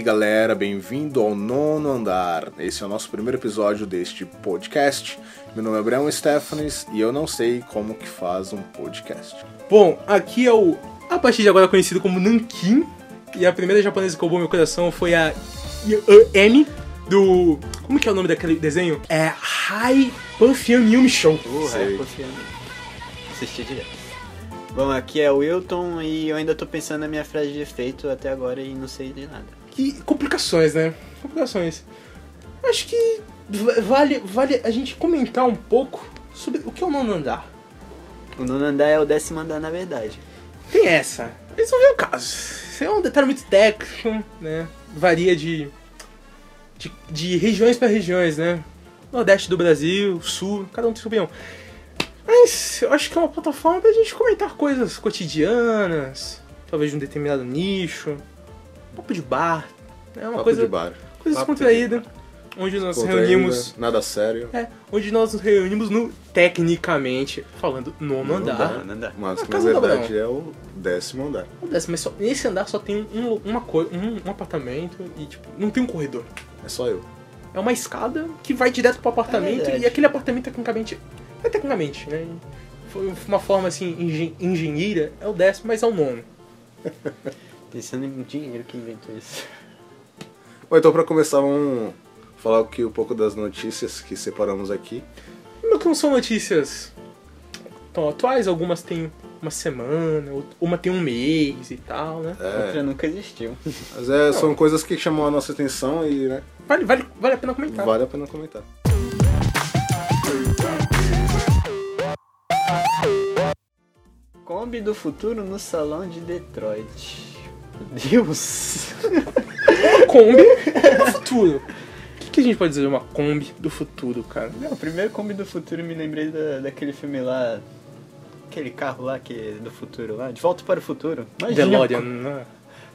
aí galera, bem-vindo ao nono andar. Esse é o nosso primeiro episódio deste podcast. Meu nome é Brian Stephens e eu não sei como que faz um podcast. Bom, aqui é o, a partir de agora conhecido como Nankin. E a primeira japonesa que roubou meu coração foi a M do. Como que é o nome daquele desenho? É Hai Panfian Yumi Show. Confiando. Assisti direto. Bom, aqui é o Wilton e eu ainda tô pensando na minha frase de efeito até agora e não sei de nada. Que complicações, né? Complicações. Acho que va- vale, vale a gente comentar um pouco sobre o que é o nono andar. O nono andar é o décimo andar, na verdade. Tem essa. Eles não vêm o caso. Isso é um detalhe muito técnico, né? Varia de, de, de regiões para regiões, né? Nordeste do Brasil, Sul, cada um tem sua opinião. Mas eu acho que é uma plataforma pra gente comentar coisas cotidianas, talvez de um determinado nicho, papo de bar, é uma Papo coisa, de bar. coisa Papo descontraída, onde nós Contraída, reunimos, Nada sério. é, onde nós nos reunimos no tecnicamente falando nono Nono andar. Andar. Mas na verdade é o décimo andar. Acontece, mas só- nesse andar só tem um, uma coi- um, um apartamento e, tipo, não tem um corredor. É só eu. É uma escada que vai direto pro apartamento verdade. e aquele apartamento, tecnicamente. É tecnicamente, né? Foi uma forma assim, engen engenheira, é o décimo, mas é o nono. Pensando em dinheiro que inventou isso. Bom, então pra começar, vamos falar aqui um pouco das notícias que separamos aqui. Mas que não são notícias tão atuais, algumas têm uma semana, uma tem um mês e tal, né? É, Outra nunca existiu. mas é, são coisas que chamam a nossa atenção e né, Vale, vale, vale a pena comentar. vale a pena comentar. Kombi do futuro no salão de Detroit. Meu Deus! Kombi do futuro. O que, que a gente pode dizer de uma Kombi do futuro, cara? Não, o primeiro Kombi do futuro eu me lembrei da, daquele filme lá. Aquele carro lá que é do futuro lá. De volta para o futuro. Imagina, DeLorean, né?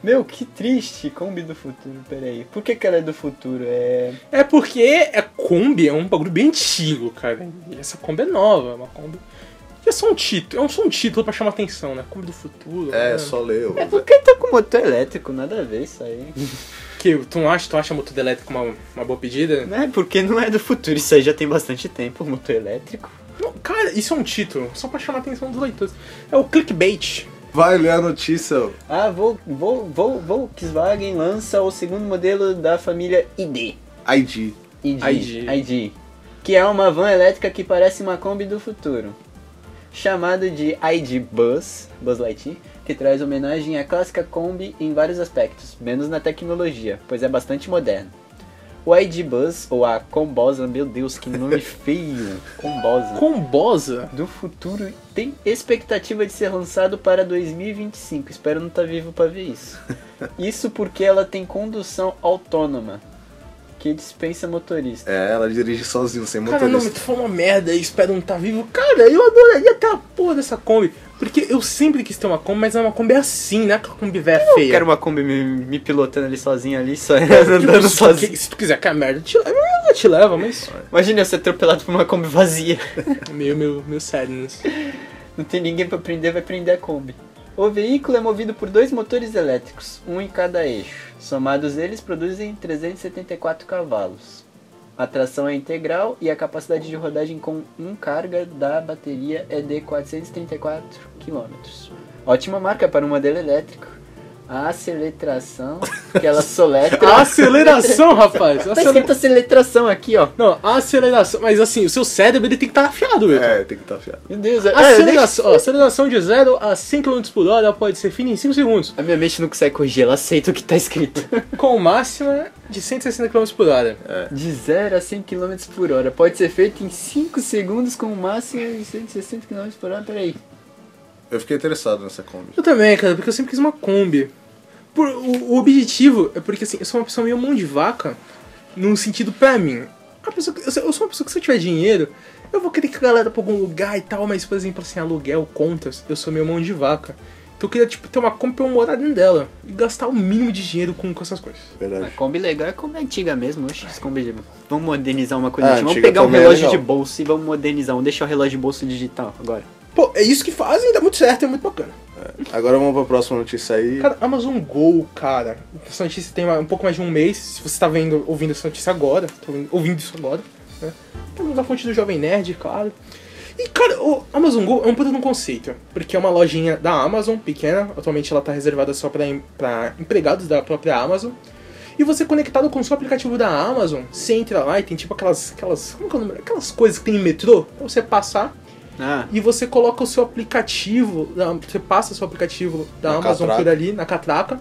Meu, que triste, Kombi do futuro, peraí. Por que, que ela é do futuro? É. É porque é Kombi é um bagulho bem antigo, cara. E essa Kombi é nova, é uma Kombi. É só um título, é só um título pra chamar atenção, né? Kombi do futuro. É, né? só leu. É porque tá com motor elétrico, nada a ver isso aí. Que, tu não acha, tu acha motor elétrico uma, uma boa pedida? Não é porque não é do futuro, isso aí já tem bastante tempo, motor elétrico. Não, cara, isso é um título, só pra chamar a atenção dos leitores. É o clickbait. Vai ler a notícia. Ah, Vol, Vol, Vol, Volkswagen lança o segundo modelo da família ID. ID. ID, ID. ID, que é uma van elétrica que parece uma Kombi do futuro. Chamado de ID Bus, Buzz Lightyear, que traz homenagem à clássica Kombi em vários aspectos, menos na tecnologia, pois é bastante moderno. O ID Bus, ou a Combosa, meu Deus, que nome feio, Combosa, Combosa? do futuro, tem expectativa de ser lançado para 2025. Espero não estar vivo para ver isso. Isso porque ela tem condução autônoma, que dispensa motorista. É, ela dirige sozinho, sem Cara, não, mas motorista. tu falou uma merda e espero não estar vivo. Cara, eu adoraria ter a porra dessa Kombi. Porque eu sempre quis ter uma Kombi, mas é uma Kombi assim, né? Aquela Kombi velha feia. Eu quero uma Kombi me, me pilotando ali sozinho ali, só andando sozinho. que- se tu quiser que a merda te leva, ela te leva, mas. Imagina eu ser atropelado por uma Kombi vazia. Meio, meio, meio sério nisso. Não tem ninguém pra prender, vai prender a Kombi. O veículo é movido por dois motores elétricos, um em cada eixo. Somados eles produzem 374 cavalos. A tração é integral e a capacidade de rodagem com um carga da bateria é de 434 km. Ótima marca para um modelo elétrico. A aceleração, que ela soletra... A aceleração, rapaz! Tá Acelera... escrito aceleração aqui, ó. Não, aceleração. Mas assim, o seu cérebro ele tem que estar afiado, Wilton. É, tem que estar afiado. Meu Deus, A ah, aceleração, ó, aceleração de 0 a 100 km por hora pode ser fina em 5 segundos, A minha mente não consegue corrigir, ela aceita o que tá escrito. com máxima de 160 km por hora. De 0 a 100 km por hora. Pode ser feito em 5 segundos com máximo de 160 km por hora. Peraí. Eu fiquei interessado nessa Kombi. Eu também, cara, porque eu sempre quis uma Kombi. Por, o, o objetivo é porque assim, eu sou uma pessoa meio mão de vaca, num sentido pra mim. A pessoa, que- eu sou uma pessoa que se eu tiver dinheiro, eu vou querer que a galera pra algum lugar e tal, mas por exemplo assim, aluguel, contas, eu sou meio mão de vaca. Então eu queria tipo, ter uma Kombi pra eu morar dentro dela e gastar o mínimo de dinheiro com, com essas coisas. A Verdade. Kombi legal é Kombi antiga mesmo. Oxe, essa Kombi... Vamos modernizar uma coisa. Ah, antiga. vamos pegar um é relógio legal. de bolso e vamos modernizar. Vamos deixar o relógio de bolso digital agora. Pô, é isso que fazem, dá muito certo, é muito bacana. Agora vamos pra próxima notícia aí. Cara, Amazon Go, cara. Essa notícia tem um pouco mais de um mês. Se você tá vendo, ouvindo essa notícia agora, tô ouvindo, ouvindo isso agora, né? Temos da fonte do Jovem Nerd, claro. E, cara, o Amazon Go é um puta de um conceito. Porque é uma lojinha da Amazon, pequena. Atualmente ela tá reservada só pra, em- pra empregados da própria Amazon. E você conectado com o seu aplicativo da Amazon, você entra lá e tem tipo aquelas. aquelas como que é o nome? Aquelas coisas que tem em metrô, pra você passar Ah, e você coloca o seu aplicativo, você passa o seu aplicativo da Na Amazon catraca. por ali, na catraca,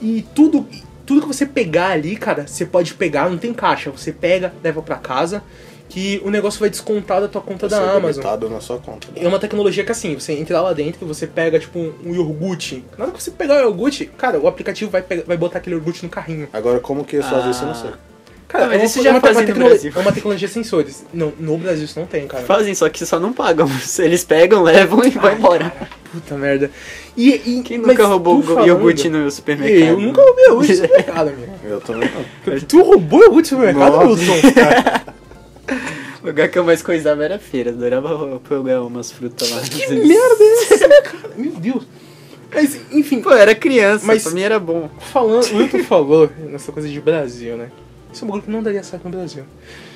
e tudo, tudo que você pegar ali, cara, você pode pegar, não tem caixa, você pega, leva pra casa, que o negócio vai descontar da tua conta Vai da Amazon. na sua conta. É uma tecnologia que assim, você entra lá dentro, você pega tipo um iogurte. Na hora que você pegar o iogurte, cara, o aplicativo vai, pegar- vai botar aquele iogurte no carrinho. Agora, como que eles fazem isso, eu não sei. Cara, Ah, mas é uma- isso já é uma, fazem uma no Brasil. é uma tecnologia sensores. Não, no Brasil isso não tem, cara. fazem, só que só não pagam. Eles pegam, levam e vai embora. Puta merda. E, e- Quem nunca roubou falando- iogurte no supermercado? Eu nunca roubei iogurte no supermercado, amigo. Eu também não. Tu roubou iogurte no supermercado. Wilson? O lugar que eu mais coisava era feira. Adorava pegar umas frutas lá. Que merda é essa, cara? Meu Deus. Mas, enfim, Pô, eu era criança, Mas- pra mim era bom. falando, o Wilton falou nessa coisa de Brasil, né? Isso é um bagulho que não daria certo no Brasil.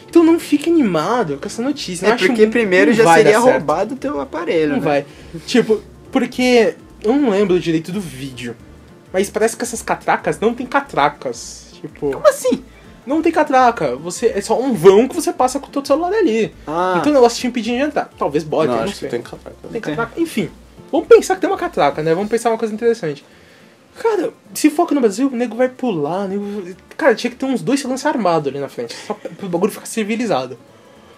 Então não fique animado com essa notícia. Eu É acho porque que primeiro não já seria roubado o teu aparelho, Não né? vai. Tipo, porque eu não lembro direito do vídeo. Mas parece que essas catracas não tem catracas. Tipo, Como assim? não tem catraca. Você, é só um vão que você passa com o teu celular ali. Ah, Então o negócio te impedir de entrar. Talvez bote, não, não, acho sei. que tem catraca. Tem catraca. Enfim, vamos pensar que tem uma catraca, né? Vamos pensar uma coisa interessante. Cara, se foca no Brasil, o nego vai pular. Nego... Cara, tinha que ter uns dois seguranças armados ali na frente. Só pra, pro bagulho ficar civilizado.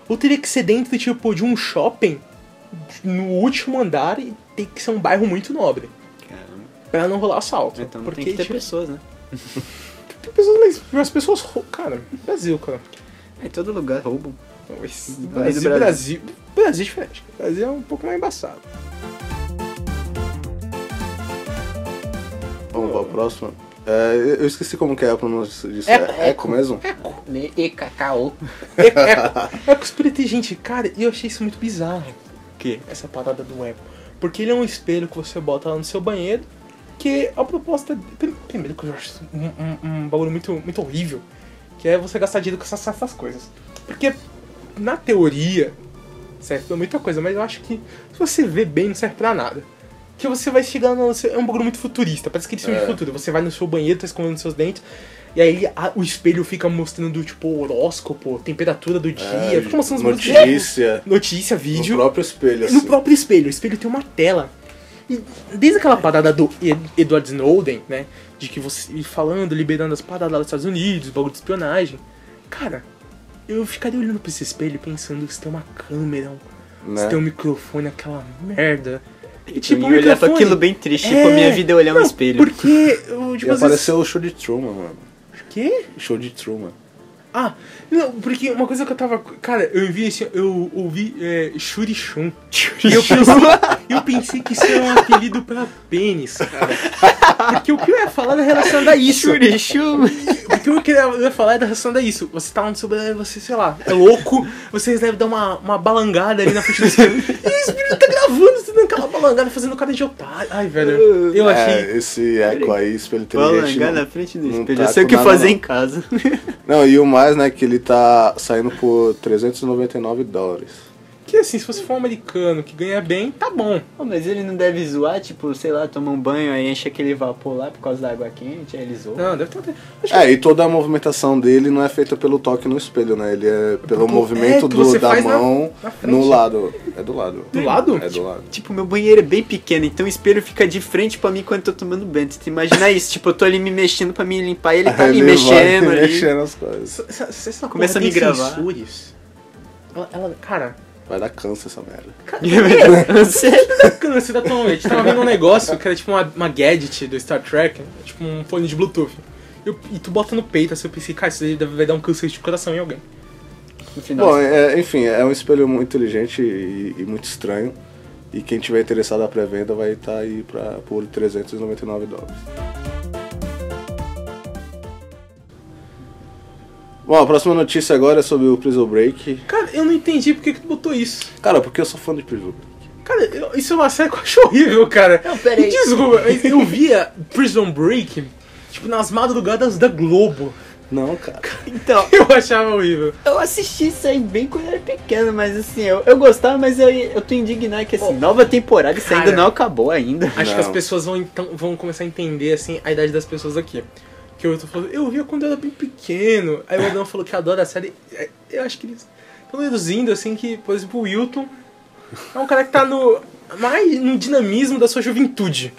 Ou teria que ser dentro, tipo, de um shopping no último andar e tem que ser um bairro muito nobre. Caramba. Pra não rolar assalto. Então Porque tem que ter tipo, pessoas, né? tem pessoas, mas as pessoas. rou- Cara, Brasil, cara. Em todo lugar roubam. Brasil, Brasil. Brasil, Brasil é diferente. Brasil é um pouco mais embaçado. Vamos pra próxima. É, eu esqueci como que é a pronúncia disso. Eco, É eco mesmo? E cacau. É, é, eco super inteligente. Cara, e eu achei isso muito bizarro. Que? Essa parada do eco. Porque ele é um espelho que você bota lá no seu banheiro. Que a proposta. prim- Primeiro que eu acho um, um, um bagulho muito, muito horrível. Que é você gastar dinheiro com essas, essas coisas. Porque, na teoria, serve pra muita coisa, mas eu acho que se você vê bem, não serve pra nada. Que você vai chegando. no É um bagulho muito futurista, parece aquele filme É. de futuro. Você vai no seu banheiro, tá escondendo seus dentes. E aí a- o espelho fica mostrando, tipo, horóscopo, temperatura do dia. É, fica mostrando uns bagulhos- notícia. Notícia, No vídeo. próprio espelho, No assim. próprio espelho. O espelho tem uma tela. E desde aquela parada do Ed- Edward Snowden, né? De que você falando, liberando as paradas lá dos Estados Unidos, bagulho de espionagem. Cara, eu ficaria olhando pra esse espelho pensando se tem uma câmera, um- se Né? tem um microfone, aquela merda. E Tipo, o eu ia olhar pra aquilo bem triste. É, Tipo, a minha vida é olhar um não, espelho. Porque, tipo, E apareceu o show de Truman, mano. Quê? Show de Truman. Ah, não, porque uma coisa que eu tava. Cara, eu vi assim, eu ouvi é, Shurishun. E eu pensei, eu pensei que isso era um apelido pra pênis, cara. Porque o que eu ia falar era relacionado a isso. Porque o que eu ia falar era relacionado a isso. Você tá no seu você, sei lá, é louco, vocês devem dar uma, uma balangada ali na frente do espelho. E o espelho tá gravando, você dando aquela balangada, fazendo cara de otário. Ai, velho, eu achei. É, esse eco aí, espelho inteligente. não- na frente do não espelho. tá Eu sei o que fazer não. em casa. Não, e o mais, né, que ele tá saindo por 399 dólares. Que assim, se você for um americano que ganha bem, tá bom. Pô, mas ele não deve zoar, tipo, sei lá, tomar um banho, aí enche aquele vapor lá por causa da água quente, aí ele zoa. Não, deve ter. Acho que É, e toda a movimentação dele não é feita pelo toque no espelho, né? Ele é pelo Pô, movimento é, que do, você da na- mão na frente. no lado. É do lado. Do lado? É do lado. Tipo, meu banheiro é bem pequeno, então o espelho fica de frente pra mim quando eu tô tomando banho. Tu imagina isso? Tipo, eu tô ali me mexendo pra me limpar e ele tá ele vai mexendo ali. mexendo as coisas. Essa- essa Começa a me gravar. sensores. Ela, ela- cara, Vai dar câncer essa merda. Sério? você tá tão. A gente tava vendo um negócio que era tipo uma, uma gadget do Star Trek, tipo um fone de Bluetooth. E, eu- e tu bota no peito, assim, eu pensei, cara, isso aí deve- vai dar um câncer de coração em alguém. No final, Bom, é, enfim, é um espelho muito inteligente e, e muito estranho. E quem tiver interessado na pré-venda vai estar aí pra, por 399 dólares. Bom, a próxima notícia agora é sobre o Prison Break. Eu não entendi por que, que tu botou isso. Cara, porque eu sou fã de Prison Break. Cara, eu- isso é uma série que eu acho horrível, cara. Não, peraí. Desculpa, eu via Prison Break, tipo, nas madrugadas da Globo. Não, cara. Então, Eu achava horrível. eu assisti isso aí bem quando eu era pequeno, mas assim, eu, eu gostava, mas eu, eu tô indignado que assim, nova temporada, isso ainda não acabou ainda. Acho que Não. as pessoas vão, então, vão começar a entender, assim, a idade das pessoas aqui. Que eu tô falando, eu via quando eu era bem pequeno. Aí o Adão falou que adora a série. É, Eu acho que eles estão reduzindo, assim, que, por exemplo, o Wilton é um cara que tá no. mais no dinamismo da sua juventude.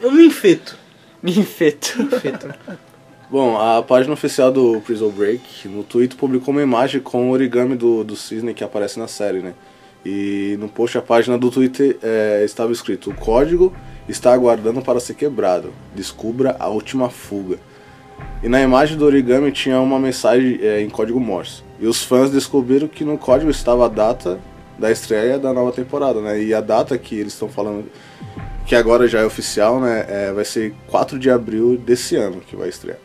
Eu infeto. Me infeto. Infeto. Bom, a página oficial do Prison Break no Twitter publicou uma imagem com o origami do, do cisne que aparece na série, né? E no post a página do Twitter é, estava escrito: O código está aguardando para ser quebrado. Descubra a última fuga. E na imagem do origami tinha uma mensagem é, em código Morse. E os fãs descobriram que no código estava a data da estreia da nova temporada, né? E a data que eles estão falando, que agora já é oficial, né? é, vai ser 4 de abril desse ano que vai estrear.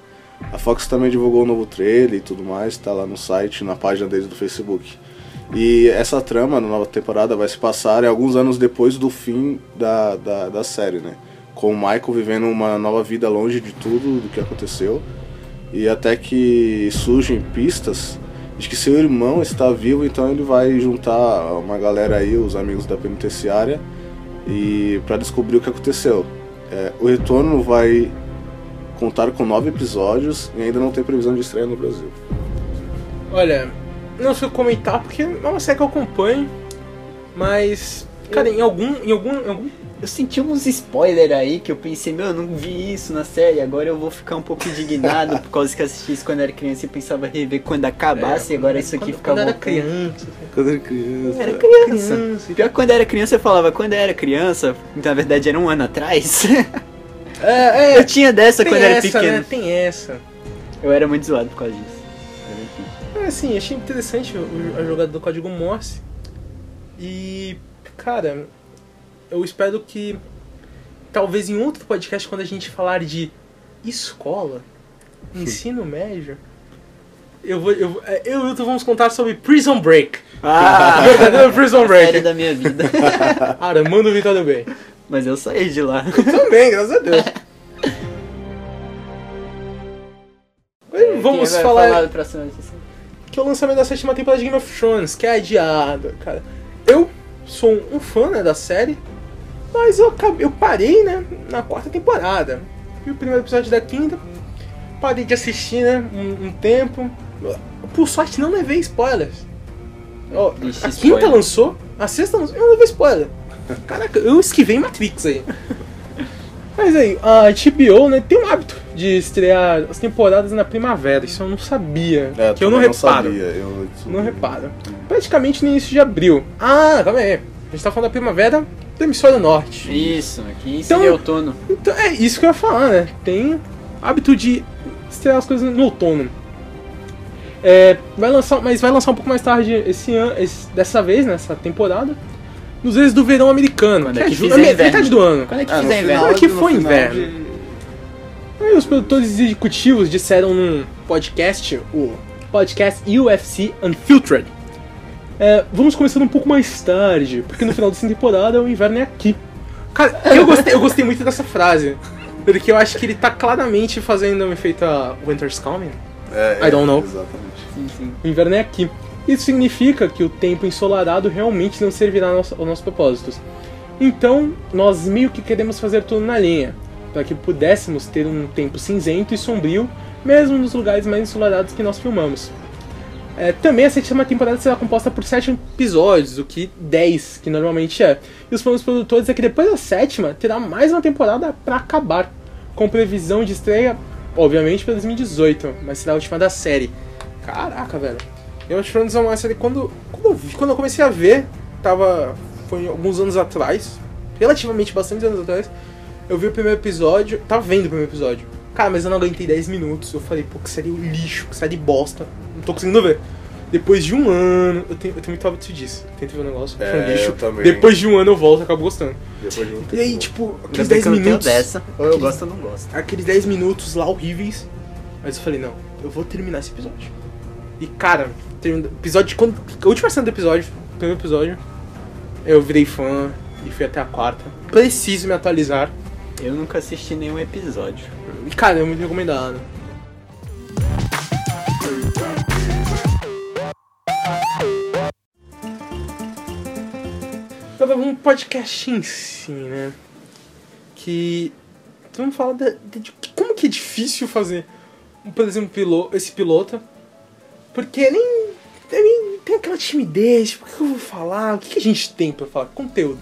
A Fox também divulgou um novo trailer e tudo mais, tá lá no site, na página deles do Facebook. E essa trama na nova temporada vai se passar alguns anos depois do fim da, da, da série, né? Com o Michael vivendo uma nova vida longe de tudo do que aconteceu. E até que surgem pistas de que seu irmão está vivo, então ele vai juntar uma galera aí, os amigos da penitenciária, e para descobrir o que aconteceu. É, o retorno vai contar com nove episódios e ainda não tem previsão de estreia no Brasil. Olha, não sei comentar porque é uma série que eu acompanho, mas. Cara, em algum. Em algum. Em algum Eu senti uns spoilers aí que eu pensei, meu, eu não vi isso na série, agora eu vou ficar um pouco indignado por causa que eu assisti isso quando era criança e pensava rever quando acabasse, e agora isso aqui quando, fica quando era criança. Quando era criança. Era criança. Criança. Pior que quando era criança eu falava, quando eu era criança, então na verdade era um ano atrás. É, é. eu tinha dessa quando era essa, pequeno. né? Tem essa. Eu era muito zoado por causa disso. Mas enfim. É, assim, achei interessante o- a jogada do código Morse. E, cara, eu espero que talvez em outro podcast, quando a gente falar de escola, ensino médio, eu vou. Eu, é, eu e o Wilton vamos contar sobre Prison Break. Ah, Verdadeiro Prison a série Break. da minha vida. Cara, manda o Vitório bem. Mas eu saí de lá. Também, graças a Deus. Vamos Quem vai falar do próximo notícia? que é o lançamento da sétima temporada de Game of Thrones, que é adiado, cara. Eu sou um fã né, da série, mas eu, acabei, eu parei, né, na quarta temporada. Vi o primeiro episódio da quinta, parei de assistir, né, um, um tempo. Por sorte, não levei spoilers. Ó, Vixe, a spoiler. quinta lançou, a sexta lançou, eu não levei spoiler. Caraca, eu esquivei Matrix aí. Mas aí, a HBO, né, tem um hábito de estrear as temporadas na primavera. Isso eu não sabia. É, que eu não também reparo. sabia, eu- Não reparo. Praticamente no início de abril. Ah, calma aí. A gente tá falando da primavera do hemisfério norte. Isso, aqui Então- seria outono. Então é isso que eu ia falar, né? Tem hábito de estrear as coisas no outono. É, vai lançar, mas vai lançar um pouco mais tarde esse ano, esse- dessa vez, nessa temporada. Nos vezes do verão americano. Quando que é que ju- fizer inverno. metade do ano. Quando é que É, no fizer inverno? No foi inverno. de- Aí os produtores executivos disseram num podcast, o podcast UFC Unfiltered. É, vamos começar um pouco mais tarde, porque no final dessa temporada o inverno é aqui. Cara, eu gostei, eu gostei muito dessa frase. Porque eu acho que ele tá claramente fazendo um efeito a Winter's Coming. É, I don't know. Exatamente. Sim, sim. O inverno é aqui. Isso significa que o tempo ensolarado realmente não servirá aos nossos propósitos. Então, nós meio que queremos fazer tudo na linha, para que pudéssemos ter um tempo cinzento e sombrio, mesmo nos lugares mais ensolarados que nós filmamos. É, também a sétima temporada será composta por sete episódios, o que 10, que normalmente é. E os planos produtores é que depois da sétima terá mais uma temporada para acabar, com previsão de estreia, obviamente, para 2018, mas será a última da série. Caraca, velho. Game of Thrones é uma série quando quando eu, vi- quando eu comecei a ver, tava foi alguns anos atrás, relativamente bastante anos atrás. Eu vi o primeiro episódio, tava vendo o primeiro episódio. Cara, mas eu não aguentei 10 minutos. Eu falei, pô, que série lixo, que série bosta. Não tô conseguindo ver. Depois de um ano, eu tenho, eu tenho muito hábito disso. Tento ver um negócio, É, foi um lixo. eu também. Depois de um ano eu volto e acabo gostando. Depois de um E aí, tempo. tipo, aqueles bem 10 que eu minutos. dessa. Ou eu Aqueles- gosto ou não gosto. aqueles 10 minutos lá horríveis. Mas eu falei, não, eu vou terminar esse episódio. E cara, termina- episódio. Quando, a última cena do episódio, primeiro episódio, Eu virei fã e fui até a quarta. Preciso me atualizar. Eu nunca assisti nenhum episódio. E, cara, é muito recomendado. Um podcast em si, né? Que. então Vamos falar de, de- de como que é difícil fazer, por exemplo, esse piloto. Porque nem, nem tem aquela timidez, tipo, o que eu vou falar? O que, que a gente tem pra falar? Conteúdo.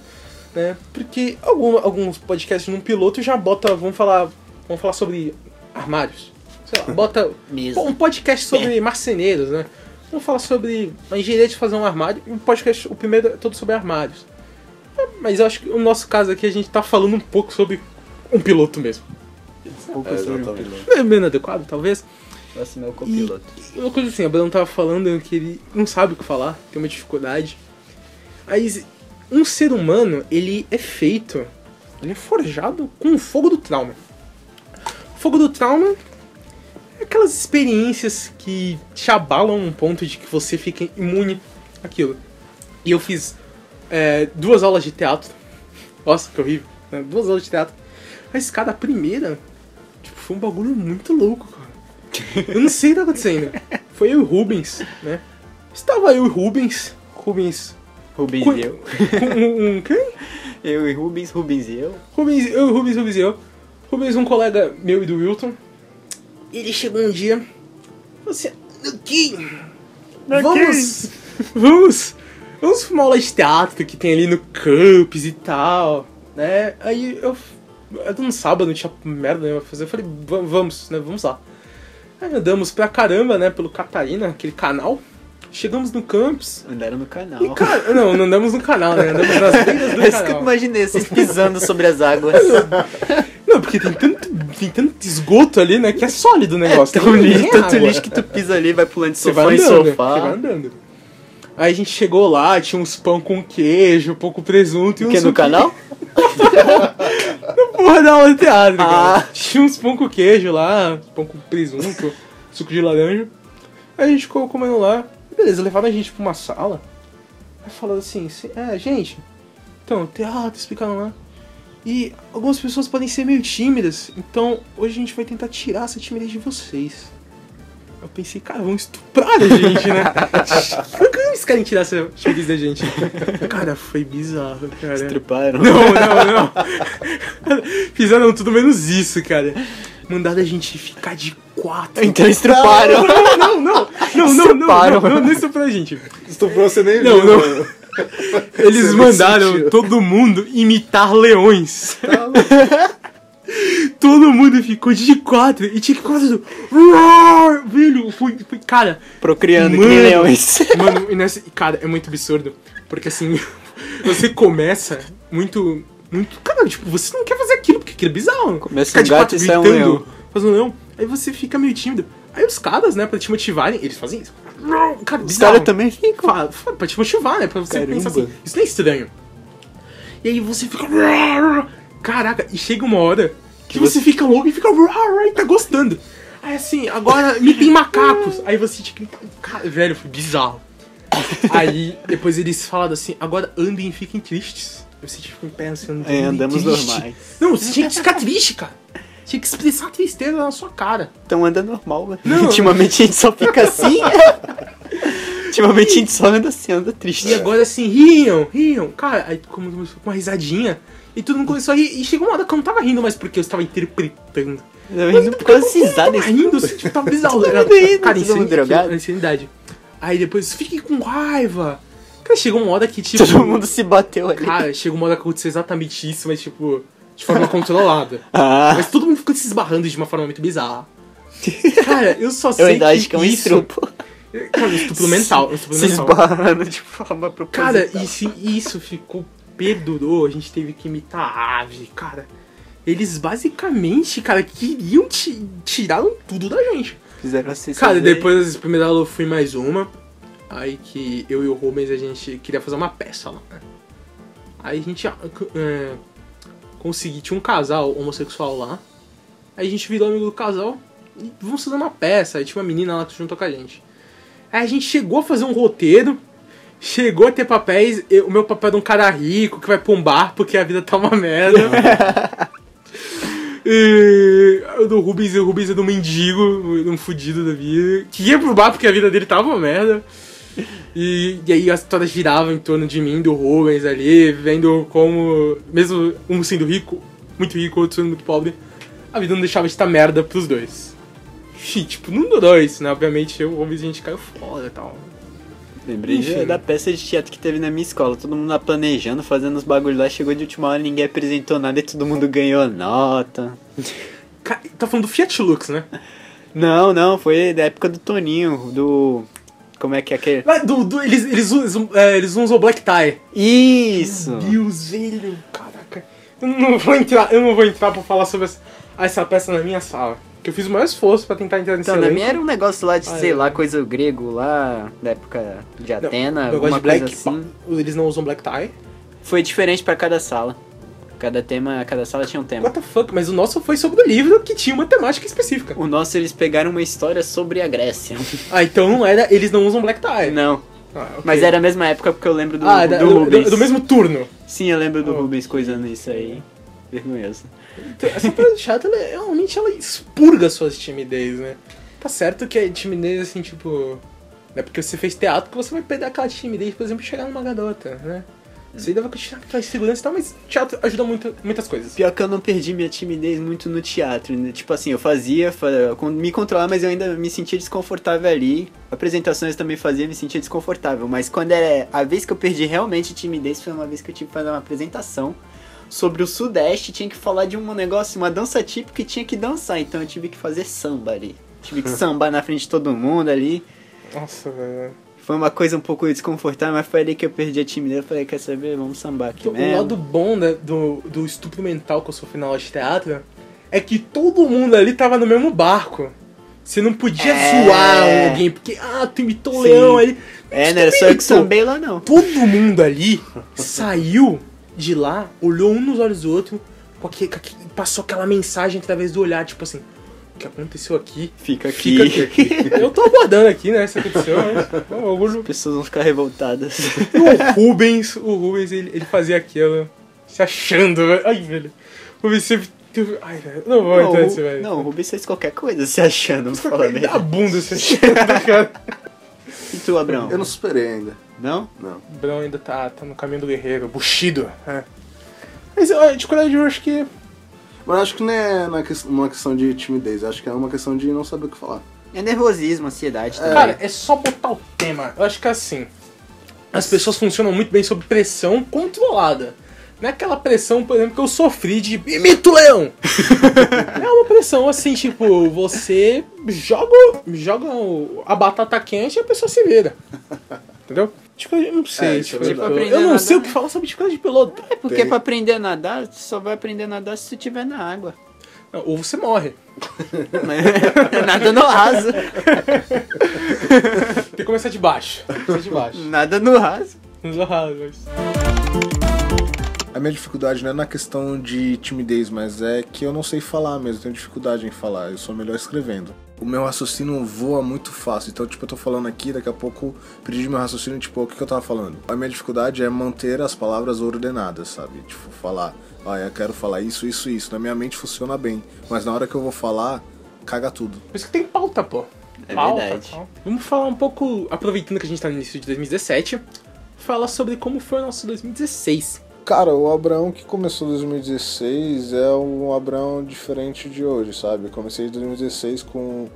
Né? Porque algum- alguns podcasts num piloto já bota, vamos falar, vamos falar sobre armários. Sei lá, bota um podcast sobre marceneiros, né? Vamos falar sobre a engenharia de fazer um armário. O podcast, o primeiro é todo sobre armários. É, Mas eu acho que o nosso caso aqui a gente tá falando um pouco sobre um piloto mesmo. Um pouco É, sobre um piloto. Não é menos adequado, talvez. Próximo é o copiloto. E uma coisa assim, a Bruno tava falando que ele não sabe o que falar, tem uma dificuldade. Mas um ser humano, ele é feito, ele é forjado com o fogo do trauma. Fogo do trauma é aquelas experiências que te abalam um ponto de que você fica imune àquilo. E eu fiz é, duas aulas de teatro. Nossa, que horrível. né? Duas aulas de teatro. Mas, cara, a primeira, tipo, foi um bagulho muito louco. Eu não sei o que tá acontecendo. Foi eu e o Rubens, né? Estava eu e o Rubens. Rubens. Rubens com- e eu. um, um quem? Eu e Rubens, Rubens e eu. Rubens, eu, Rubens, Rubens e eu. Rubens, um colega meu e do Wilton. Ele chegou um dia. Falou assim: Aqui, vamos, vamos, vamos uma aula de teatro que tem ali no campus e tal, né? Aí eu, era um sábado, não tinha merda nenhuma pra fazer. Eu falei: "Va- Vamos, né? Vamos lá. Aí andamos pra caramba, né? Pelo Catarina, aquele canal. Chegamos no campus. Andaram no canal. E, cara, não, não andamos no canal, né? Andamos nas beiras do É isso que eu canal. imaginei, vocês pisando sobre as águas. Não, porque tem tanto, tem tanto esgoto ali, né? Que é sólido o negócio. Tão tem nem lixo, tanto água. lixo que tu pisa ali, vai pulando de sofá em andando, sofá. Você vai andando. Aí a gente chegou lá, tinha uns pão com queijo, um pouco presunto e um que, no suco- canal? Porra da aula de teatro, Ah. cara. Tinha uns pão com queijo lá, pão com presunto, suco de laranja. Aí a gente ficou comendo lá. Beleza, levaram a gente pra uma sala. Aí falando assim, "Cê- é, gente, então, teatro, explicaram lá. E algumas pessoas podem ser meio tímidas, então hoje a gente vai tentar tirar essa timidez de vocês. Eu pensei, cara, vão estuprar a gente, né? Eles querem tirar essa timidez da gente? Cara, foi bizarro, cara. Estruparam. Não, não, não. Fizeram tudo menos isso, cara. Mandaram a gente ficar de quatro. Então estruparam. Não, não, não. Não, não, não, não, não, não estuprou a gente. Estuprou você nem Não, viu, não. mano. Eles Você mandaram todo mundo imitar leões. Todo mundo ficou de quatro e tinha que. Roar! Velho, foi, foi. Cara, Procriando que Mano. nem leões. Mano, e nessa, cara, é muito absurdo. Porque assim, você começa muito. Muito. Cara, tipo, você não quer fazer aquilo, porque aquilo é bizarro. Começa Ficar um de gato quatro e sai um gritando, leão. Faz um leão. Aí você fica meio tímido. Aí os caras, né, pra te motivarem, eles fazem isso. Cara, Os caras também ficam. Fa- Pra te motivar, né? Pra você Caramba. pensar assim, isso não é estranho. E aí você fica. Caraca, e chega uma hora que você fica louco e fica. Tá gostando. Aí assim, agora me tem macacos. Aí você tipo. Cara, velho, foi bizarro. Aí depois eles falaram assim, agora andem e fiquem tristes. Você tipo em pé assim, É, andamos triste. normais. Não, você tinha que ficar triste, cara. Tinha que expressar a tristeza na sua cara. Então anda normal, né? Não. Ultimamente a gente só fica assim. Ultimamente a gente só anda assim, anda triste. E agora assim, riam, riam. Cara, aí começou com uma risadinha. E todo mundo começou a rir. E chegou uma hora que eu não tava rindo mais porque eu estava interpretando. Eu rindo por causa risadas. rindo, assim, tipo, tava bizarro. Era, rindo, cara, todo insani- mundo drogado. insanidade. Aí depois, fique com raiva. Cara, chegou uma hora que, tipo... Todo mundo se bateu ali. Cara, chegou uma hora que aconteceu exatamente isso, mas, tipo, de forma controlada. Ah, Mas todo mundo ficou se esbarrando de uma forma muito bizarra. Cara, eu só sei eu ainda acho que é um isso... estrupo. Cara, um estupro mental. Um estupro Se mental. esbarrando de forma proposital. Cara, e se isso ficou perdurou, a gente teve que imitar a ave, cara. Eles basicamente, cara, queriam ti tiraram tudo da gente. Fizeram assim. Cara, depois da primeira aula eu fui mais uma. Aí que eu e o Rubens a gente queria fazer uma peça lá, né? Aí a gente é, consegui, tinha um casal homossexual lá. Aí a gente virou amigo do casal e vamos fazer uma peça. Aí tinha uma menina lá que juntou com a gente. Aí a gente chegou a fazer um roteiro. Chegou a ter papéis, eu- o meu papel é de um cara rico que vai pra um bar porque a vida tá uma merda. E o do Rubens, o Rubens é do mendigo, de um fudido da vida, que ia pro bar porque a vida dele tava uma merda. E, e aí as histórias giravam em torno de mim, do Rubens ali, vendo como, mesmo um sendo rico, muito rico, outro sendo muito pobre, a vida não deixava de estar merda pros dois. E, tipo, não durou isso, né? Obviamente, eu, o Rubens a gente caiu fora e tal. Lembrei Enfim. da peça de teatro que teve na minha escola. Todo mundo lá planejando, fazendo os bagulhos lá. Chegou de última hora, ninguém apresentou nada e todo mundo ganhou nota. Tá falando do Fiat Lux, né? Não, não, foi da época do Toninho, do... Como é que é aquele... Do, do- eles, eles, usam, é, eles usam black tie. Isso! Meu Deus, velho. Caraca. Eu não vou entrar, eu não vou entrar pra falar sobre essa, essa peça na minha sala. Que eu fiz o maior esforço pra tentar entrar nesse Então, na elenco. minha era um negócio lá de, Ah, sei é. lá, coisa grego lá, da época de Não, Atena, gosto alguma de black, coisa assim. Eles não usam black tie. Foi diferente pra cada sala. Cada tema, cada sala tinha um tema. What the fuck? Mas o nosso foi sobre o livro que tinha uma temática específica. O nosso eles pegaram uma história sobre a Grécia. Ah, então não era. Eles não usam black tie. Não, Ah, ok. mas era a mesma época porque eu lembro do, Ah, do, do, Rubens. do- do mesmo turno. Sim, eu lembro do Oh. Rubens coisando isso aí. Vergonhoso. Então, Essa coisa chata, ela, realmente ela expurga suas timidez, né? Tá certo que a timidez, assim, tipo. É porque você fez teatro que você vai perder aquela timidez, por exemplo, de chegar numa garota, né? Você ainda vai continuar com aquela segurança e tal, mas teatro ajuda muito, muitas coisas. Pior que eu não perdi minha timidez muito no teatro. né? Tipo assim, eu fazia, me controlava, mas eu ainda me sentia desconfortável ali. Apresentações também fazia, me sentia desconfortável. Mas quando era a vez que eu perdi realmente timidez, foi uma vez que eu tive que fazer uma apresentação sobre o Sudeste. Tinha que falar de um negócio, uma dança típica e tinha que dançar. Então eu tive que fazer samba ali. Tive que sambar na frente de todo mundo ali. Nossa, velho. Foi uma coisa um pouco desconfortável, mas foi ali que eu perdi a timidez. Eu falei, quer saber? Vamos sambar aqui O mesmo. lado bom né, do, do estupro mental que eu sofri na aula de teatro é que todo mundo ali tava no mesmo barco. Você não podia É. zoar alguém, porque, ah, tu imitou o leão ali. É, não era só eu que sambei lá não. Todo mundo ali saiu de lá, olhou um nos olhos do outro, com aque- com aque- passou aquela mensagem através do olhar, tipo assim, o que aconteceu aqui? Fica aqui. Fica aqui. Eu tô abordando aqui, né, isso aconteceu, né? O orgulho- As pessoas vão ficar revoltadas. o Rubens, o Rubens, ele, ele fazia aquilo, se achando, velho. Ai, velho. O Rubens sempre. Ai, velho, não vou não, entrar nesse, velho. não, o Rubens fez qualquer coisa se achando, Ele bem. dá a bunda se achando, tá cara. E tu, Abrão? Eu não superei ainda. Não? Não. O Brão ainda tá, tá no caminho do guerreiro, Bushido. É. Mas, ó, de coragem, eu acho que... Mas acho que não é que- uma questão de timidez, acho que é uma questão de não saber o que falar. É nervosismo, ansiedade também. Cara, é só botar o tema. Eu acho que é assim. As pessoas funcionam muito bem sob pressão controlada. Não é aquela pressão, por exemplo, que eu sofri de imita o leão. é uma pressão assim, tipo, você joga, joga a batata quente e a pessoa se vira. Entendeu? Tipo, eu não sei. É, tipo, é eu- não sei o que falar sobre dificuldade de piloto. é porque tem. pra aprender a nadar, tu só vai aprender a nadar se tu estiver na água. Ou você morre. Nada no raso. Tem que começar de baixo. Começar de baixo. Nada no raso. Nos arrasos. A minha dificuldade não é na questão de timidez, mas é que eu não sei falar mesmo, eu tenho dificuldade em falar, eu sou melhor escrevendo. O meu raciocínio voa muito fácil, então tipo, eu tô falando aqui, daqui a pouco perdi meu raciocínio, tipo, o que, que eu tava falando? A minha dificuldade é manter as palavras ordenadas, sabe? Tipo, falar, ah, eu quero falar isso, isso, isso. Na minha mente funciona bem, mas na hora que eu vou falar, caga tudo. Por isso que tem pauta, pô. É Pauta, verdade. pauta. Vamos falar um pouco, aproveitando que a gente tá no início de 2017, falar sobre como foi o nosso 2016. Cara, o Abraão que começou em 2016 é um Abraão diferente de hoje, sabe? Eu comecei em 2016 com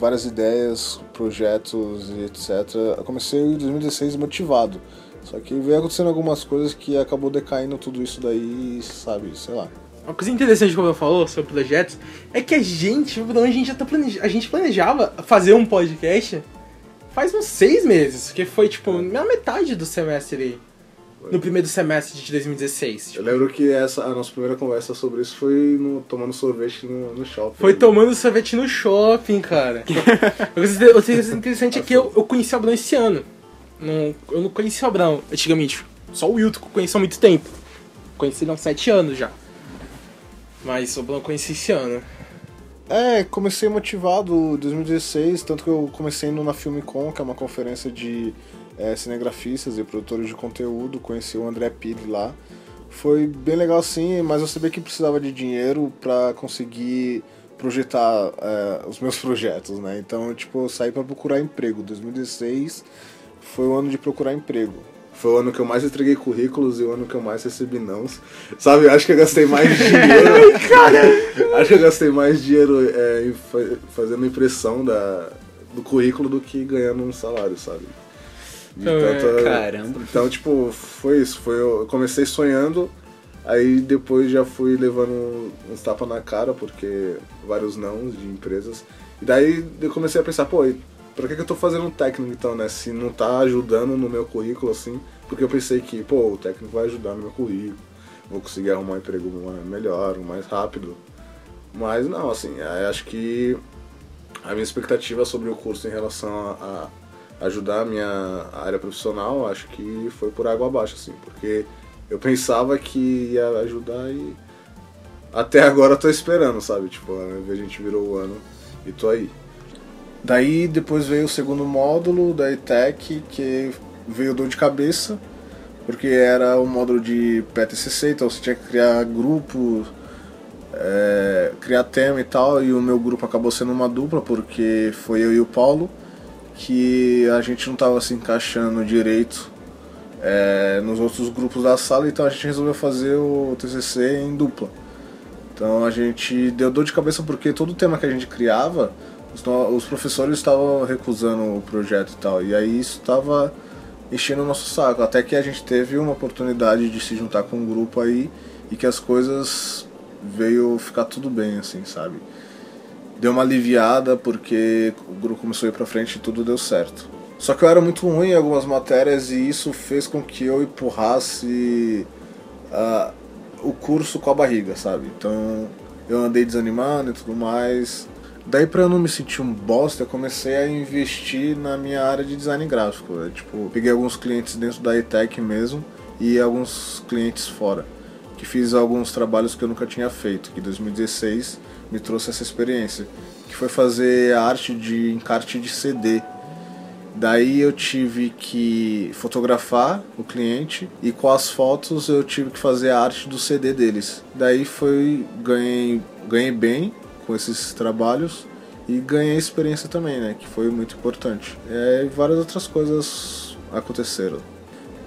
várias ideias, projetos e etc. Eu comecei em 2016 motivado. Só que veio acontecendo algumas coisas que acabou decaindo tudo isso daí, sabe? Sei lá. Uma coisa interessante que o Bruno falou sobre projetos é que a gente, a gente já tá planeja... a gente planejava fazer um podcast faz uns seis meses, que foi tipo na metade do semestre. No primeiro semestre de 2016. Eu Tipo, lembro que essa, a nossa primeira conversa sobre isso foi no, tomando sorvete no, no shopping. Foi tomando sorvete no shopping, cara. Outra coisa interessante é que eu, eu conheci o Abrão esse ano. Não, eu não conheci o Abrão antigamente. Só o Wilton que eu conheci há muito tempo. Conheci ele há uns sete anos já. Mas o Abrão eu conheci esse ano. É, comecei motivado em 2016, tanto que eu comecei indo na Filmicon, que é uma conferência de é, cinegrafistas e produtores de conteúdo, conheci o André Pili lá. Foi bem legal sim, mas eu sabia que precisava de dinheiro para conseguir projetar é, os meus projetos, né? Então, tipo, eu saí para procurar emprego. 2016 foi o ano de procurar emprego. Foi o ano que eu mais entreguei currículos e o ano que eu mais recebi não. Sabe, acho que eu gastei mais dinheiro. Acho que eu gastei mais dinheiro é, fazendo impressão da, do currículo do que ganhando um salário, sabe? De é, caramba. Então, tipo, foi isso. Foi, eu comecei sonhando, aí depois já fui levando uns tapas na cara, porque vários não de empresas. E daí eu comecei a pensar, pô, pra que, que eu tô fazendo um técnico então, né? Se não tá ajudando no meu currículo, assim. Porque eu pensei que, pô, o técnico vai ajudar no meu currículo, vou conseguir arrumar um emprego melhor, mais rápido. Mas não, assim, acho que a minha expectativa sobre o curso em relação a, a ajudar a minha área profissional, acho que foi por água abaixo, assim, porque eu pensava que ia ajudar e até agora eu tô esperando, sabe? Tipo, a gente virou o ano e tô aí. Daí depois veio o segundo módulo da ETEC, que veio dor de cabeça, porque era o módulo de PTCC, então você tinha que criar grupo, é, criar tema e tal, e o meu grupo acabou sendo uma dupla, porque foi eu e o Paulo, que a gente não estava se encaixando direito é, nos outros grupos da sala, então a gente resolveu fazer o TCC em dupla. Então a gente deu dor de cabeça porque todo tema que a gente criava os, professores estavam recusando o projeto e tal. E aí isso estava enchendo o nosso saco. Até que a gente teve uma oportunidade de se juntar com um grupo aí e que as coisas veio ficar tudo bem, assim, sabe? Deu uma aliviada porque o grupo começou a ir pra frente e tudo deu certo. Só que eu era muito ruim em algumas matérias e isso fez com que eu empurrasse uh, o curso com a barriga, sabe? Então eu andei desanimando e tudo mais. Daí pra eu não me sentir um bosta, eu comecei a investir na minha área de design gráfico. Né? Tipo, peguei alguns clientes dentro da ETEC mesmo e alguns clientes fora. Que fiz alguns trabalhos que eu nunca tinha feito, que 2016 me trouxe essa experiência. Que foi fazer a arte de encarte de CD. Daí eu tive que fotografar o cliente e com as fotos eu tive que fazer a arte do CD deles. Daí foi ganhei ganhei bem com esses trabalhos e ganhei experiência também, né? Que foi muito importante. E várias outras coisas aconteceram.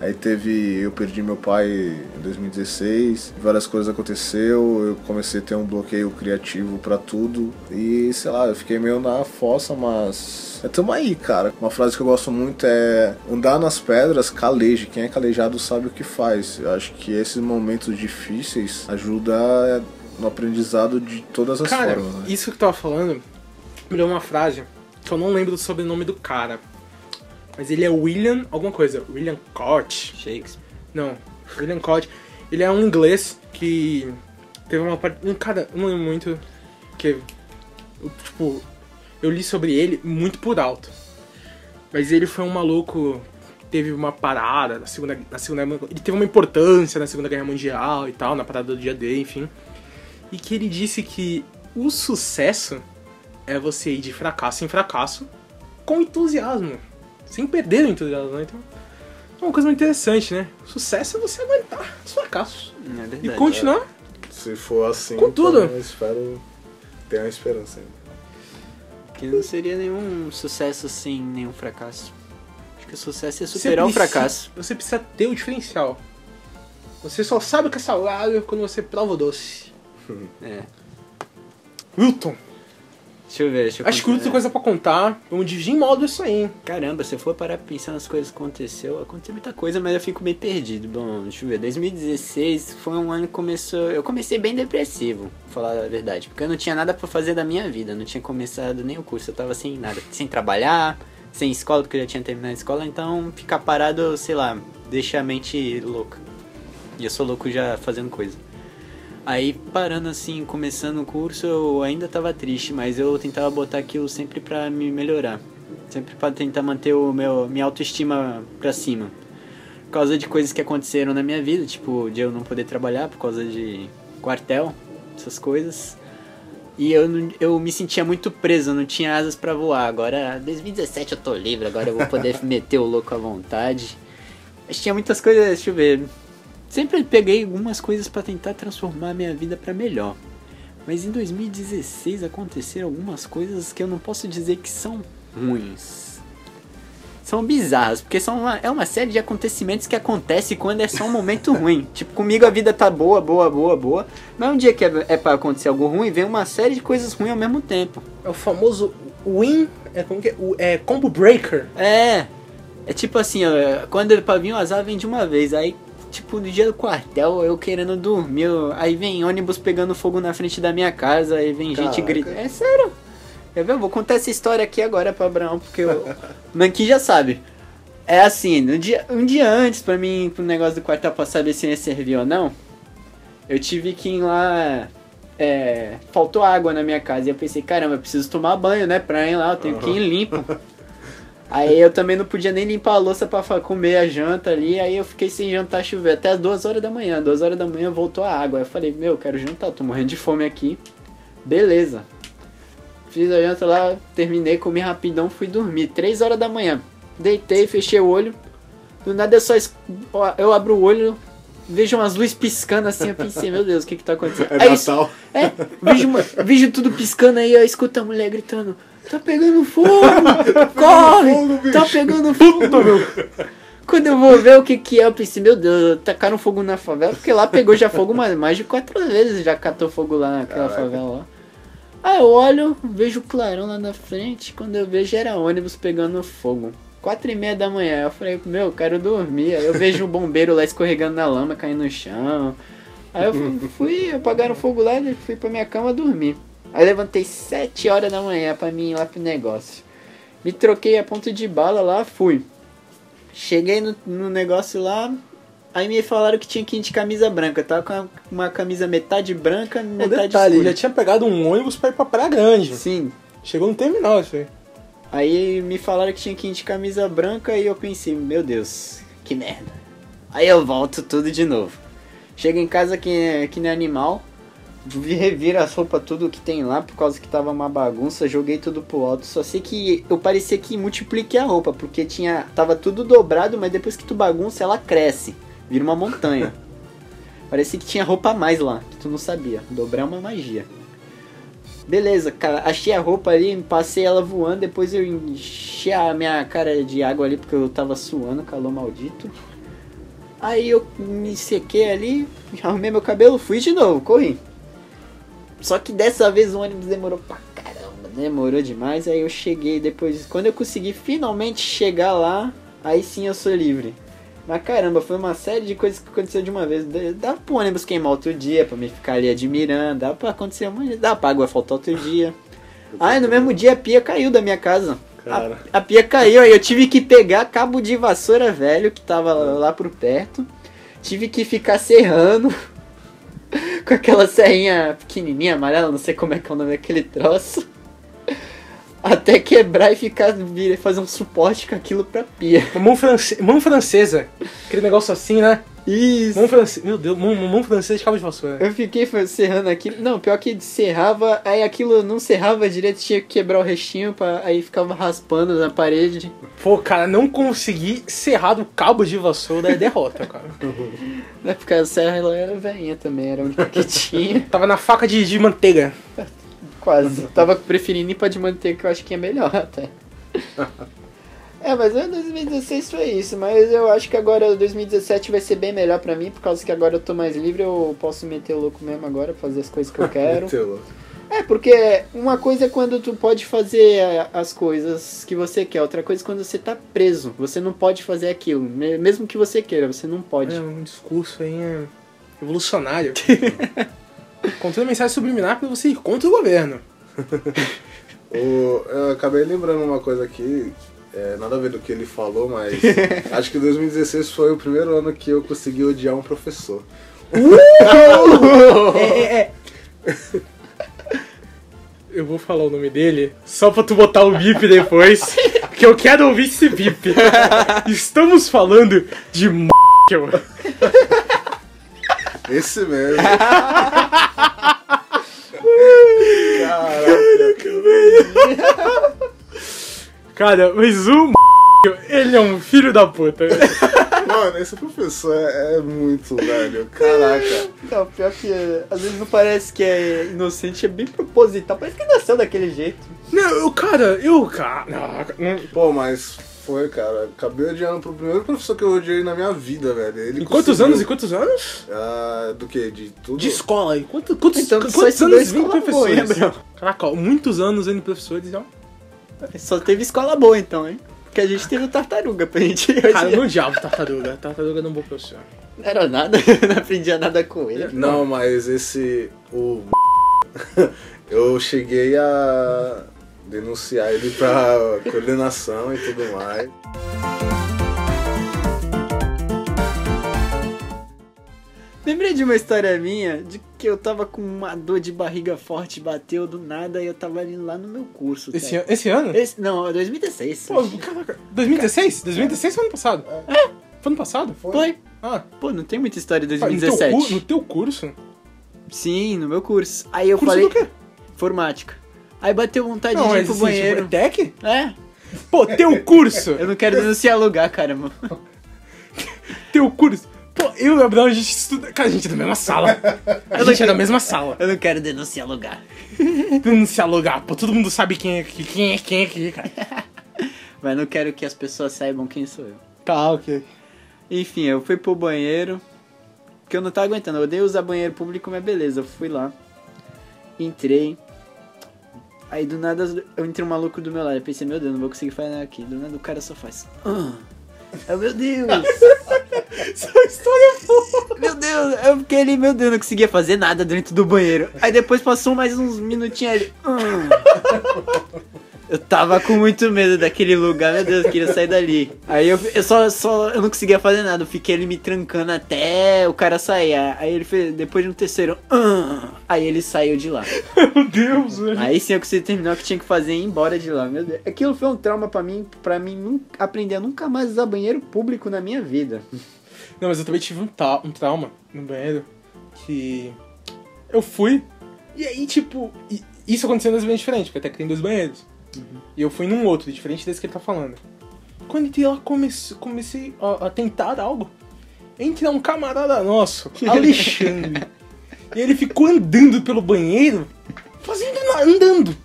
Aí teve, eu perdi meu pai em 2016, várias coisas aconteceu, eu comecei a ter um bloqueio criativo para tudo e sei lá, eu fiquei meio na fossa, mas é tamo aí, cara. Uma frase que eu gosto muito é andar nas pedras, caleje. Quem é calejado sabe o que faz. Eu acho que esses momentos difíceis ajuda no aprendizado de todas as cara, formas. Né? Isso que tu tava falando me deu uma frase que eu não lembro do sobrenome do cara. Mas ele é William alguma coisa. William Cott. Shakespeare. Não, William Cott. Ele é um inglês que teve uma parte. Cara, eu não lembro muito. Que. Tipo, eu li sobre ele muito por alto. Mas ele foi um maluco. Teve uma parada na segunda, na segunda. Ele teve uma importância na Segunda Guerra Mundial e tal, na parada do dia D, enfim e que ele disse que o sucesso é você ir de fracasso em fracasso com entusiasmo, sem perder o entusiasmo. Né? Então, é uma coisa muito interessante, né? O sucesso é você aguentar os fracassos é verdade, e continuar. É. Se for assim, com tudo. Então eu espero ter uma esperança ainda. Que não seria nenhum sucesso sem nenhum fracasso. Acho que o sucesso é superar o fracasso. Você precisa ter o diferencial. Você só sabe o que é saudável quando você prova o doce. É. Wilton. Deixa eu ver, deixa eu Acho que tem coisa pra contar. Vamos dividir em modo isso aí, hein? Caramba, se eu for parar pra pensar nas coisas que aconteceu, aconteceu muita coisa, mas eu fico meio perdido. Bom, deixa eu ver. 2016 foi um ano que começou. Eu comecei bem depressivo, pra falar a verdade. Porque eu não tinha nada pra fazer da minha vida. Não tinha começado nem o curso, eu tava sem nada. Sem trabalhar, sem escola, porque eu já tinha terminado a escola. Então ficar parado, sei lá, deixa a mente louca. E eu sou louco já fazendo coisa. Aí parando assim, começando o curso, eu ainda tava triste, mas eu tentava botar aquilo sempre pra me melhorar. Sempre para tentar manter o meu minha autoestima pra cima. Por causa de coisas que aconteceram na minha vida, tipo, de eu não poder trabalhar por causa de quartel, essas coisas. E eu, eu me sentia muito preso, não tinha asas pra voar. Agora, 2017 eu tô livre, agora eu vou poder meter o louco à vontade. Mas tinha muitas coisas, deixa eu ver. Sempre peguei algumas coisas pra tentar transformar a minha vida pra melhor. Mas em 2016 aconteceram algumas coisas que eu não posso dizer que são ruins. São bizarras, porque são uma, é uma série de acontecimentos que acontece quando é só um momento ruim. Tipo, comigo a vida tá boa, boa, boa, boa. Mas um dia que é, é pra acontecer algo ruim, vem uma série de coisas ruins ao mesmo tempo. É o famoso win. É, como que é? O- é combo breaker. É. É tipo assim, ó, quando ele pra vir o azar vem de uma vez. Aí, tipo, no dia do quartel, eu querendo dormir. aí vem ônibus pegando fogo na frente da minha casa. Aí vem gente Caraca. gritando. É sério. Eu vou contar essa história aqui agora pra Abraão, porque o Nankin já sabe. É assim, no dia, um dia antes pra mim, pro negócio do quartel pra saber se ia servir ou não, eu tive que ir lá. É, faltou água na minha casa. E eu pensei, caramba, eu preciso tomar banho, né? Pra ir lá, eu tenho que ir limpo. Aí eu também não podia nem limpar a louça pra comer a janta ali. Aí eu fiquei sem jantar chover até as duas horas da manhã. Duas horas da manhã voltou a água. Aí eu falei, meu, eu quero jantar, eu tô morrendo de fome aqui. Beleza. Fiz a janta lá, terminei, comi rapidão, fui dormir. Três horas da manhã. Deitei, fechei o olho. Do nada eu só. es- Eu abro o olho, vejo umas luzes piscando assim. Eu pensei, meu Deus, o que que tá acontecendo? É Aí Natal. é, vejo, uma- vejo tudo piscando aí, eu escuto a mulher gritando: Tá pegando fogo! corre! fogo, tá bicho." pegando fogo! Quando eu vou ver o que que é, eu pensei: Meu Deus, tacaram fogo na favela, porque lá pegou já fogo mais, mais de quatro vezes, já catou fogo lá naquela Caraca. favela lá. Aí eu olho, vejo o clarão lá na frente, quando eu vejo era ônibus pegando fogo. Quatro e meia da manhã, eu falei, meu, eu quero dormir. Aí eu vejo o bombeiro lá escorregando na lama, caindo no chão. Aí eu fui, fui apagaram fogo lá e fui pra minha cama dormir. Aí levantei sete horas da manhã pra mim ir lá pro negócio. Me troquei a ponto de bala lá, fui. Cheguei no, no negócio lá, aí me falaram que tinha que ir de camisa branca. Eu tava com uma, uma camisa metade branca, metade detalhe, escura. já tinha pegado um ônibus pra ir pra Praia Grande. Sim, Chegou no terminal isso aí. Aí me falaram que tinha que ir de camisa branca e eu pensei, meu Deus, que merda. Aí eu volto tudo de novo. Chego em casa que, que nem animal, vi- reviro as roupas tudo que tem lá por causa que tava uma bagunça, joguei tudo pro alto. Só sei que eu parecia que multipliquei a roupa, porque tinha tava tudo dobrado, mas depois que tu bagunça ela cresce, vira uma montanha. Parecia que tinha roupa a mais lá, que tu não sabia. Dobrar é uma magia. Beleza, cara, achei a roupa ali, passei ela voando, depois eu enchi a minha cara de água ali porque eu tava suando, calor maldito. Aí eu me sequei ali, arrumei meu cabelo, fui de novo, corri. Só que dessa vez o ônibus demorou pra caramba, demorou demais. Aí eu cheguei depois, quando eu consegui finalmente chegar lá, aí sim eu sou livre. Mas caramba, foi uma série de coisas que aconteceu de uma vez. Dá pro ônibus queimar outro dia, pra me ficar ali admirando. Dá pra acontecer um de- Dá pra água faltar outro dia. Ah, no mesmo dia a pia caiu da minha casa. Cara. A, a pia caiu, aí eu tive que pegar cabo de vassoura velho que tava lá por perto. Tive que ficar serrando com aquela serrinha pequenininha, amarela, não sei como é que é o nome daquele troço. Até quebrar e ficar vir- fazer um suporte com aquilo pra pia. Mão, france... mão francesa. Aquele negócio assim, né? Isso. Mão francesa. Meu Deus, mão, mão francesa de cabo de vassoura. Eu fiquei serrando aquilo. Não, pior que serrava, aí aquilo não serrava direito, tinha que quebrar o restinho, pra... aí ficava raspando na parede. Pô, cara, não consegui serrar do cabo de vassoura é derrota, cara. Né? Porque a serra ela era velhinha também, era única que tinha. Tava na faca de, de manteiga. Quase. Tava preferindo ir de manteiga, que eu acho que é melhor até. É, mas em 2016 foi isso, mas eu acho que agora 2017 vai ser bem melhor pra mim, por causa que agora eu tô mais livre, eu posso meter o louco mesmo agora, fazer as coisas que eu quero. Meteu louco. É, porque uma coisa é quando tu pode fazer as coisas que você quer, outra coisa é quando você tá preso. Você não pode fazer aquilo. Me- Mesmo que você queira, você não pode. É um discurso aí é, revolucionário. Contando mensagem subliminar pra você ir contra o governo. O- eu acabei lembrando uma coisa aqui, é, nada a ver do que ele falou, mas acho que 2016 foi o primeiro ano que eu consegui odiar um professor. É, é, é. Eu vou falar o nome dele só pra tu botar o bip depois, porque eu quero ouvir esse bip. Estamos falando de m****. Esse mesmo. Cara, mas o ele é um filho da puta. Mano, esse professor é, é muito velho. Caraca. Não, pior que é, às vezes não parece que é inocente, é bem proposital. Parece que nasceu daquele jeito. Não, eu, cara, eu, cara. não. Pô, mas foi, cara. Acabei odiando pro primeiro professor que eu odiei na minha vida, velho. Ele Em quantos conseguiu- anos? Em quantos anos? Ah, do que? De tudo? De escola. E quanto, quantos, Então, quantos anos vem professores? Gabriel? Caraca, ó, muitos anos indo professores, ó. Só teve escola boa então, hein? Porque a gente teve o tartaruga pra gente. Cara, eu não odiava tartaruga. Tartaruga não é um bom professor. Não era nada, não aprendia nada com ele. Não, mas esse. O. eu cheguei a denunciar ele pra coordenação e tudo mais. Lembrei de uma história minha de que eu tava com uma dor de barriga forte, bateu do nada e eu tava indo lá no meu curso. Esse, cara. an- esse ano? Esse, não, 2016. Pô, caraca. 2016? 2016 foi ano passado? É. Foi ano passado? Foi. Ah, Pô, não tem muita história de no teu, 2017. cu- no teu curso? Sim, no meu curso. Aí eu Curso falei. do quê? Informática. Aí bateu vontade Não, de ir pro assim, tipo, banheiro. é tech? É, Pô, teu curso! eu não quero denunciar lugar, caramba. teu curso! Pô, eu e o Gabriel, a gente estuda. Cara, a gente é da mesma sala. A gente é da mesma sala. Eu não quero denunciar lugar. Não se alugar, pô, todo mundo sabe quem é aqui, quem é quem é aqui, cara. Mas não quero que as pessoas saibam quem sou eu. Tá, ok. Enfim, eu fui pro banheiro. Porque eu não tava aguentando. Eu odeio usar banheiro público, mas beleza. Eu fui lá. Entrei. Aí do nada eu entrei um maluco do meu lado. Eu pensei, meu Deus, não vou conseguir fazer nada aqui. Do nada o cara só faz. Ah. Eu, meu Deus! Essa história é boa. meu Deus! Eu fiquei ali, meu Deus, não conseguia fazer nada dentro do banheiro. Aí depois passou mais uns minutinhos ali. Ah. Eu tava com muito medo daquele lugar, meu Deus, eu queria sair dali. Aí eu, eu só, só, eu não conseguia fazer nada, eu fiquei ali me trancando até o cara sair. Aí ele fez, depois de um terceiro, "Ah", aí ele saiu de lá. Meu Deus, velho. Aí sim eu consegui terminar o que tinha que fazer e ir embora de lá, meu Deus. Aquilo foi um trauma pra mim, pra mim nunca, aprender a nunca mais usar banheiro público na minha vida. Não, mas eu também tive um, ta- um trauma no banheiro que eu fui e aí, tipo, isso aconteceu em dois banheiros diferentes, porque até que tem dois banheiros. E eu fui num outro, diferente desse que ele tá falando. Quando lá, comecei, comecei a, a tentar algo. Entra um camarada nosso, Alexandre. e ele ficou andando pelo banheiro, fazendo andando.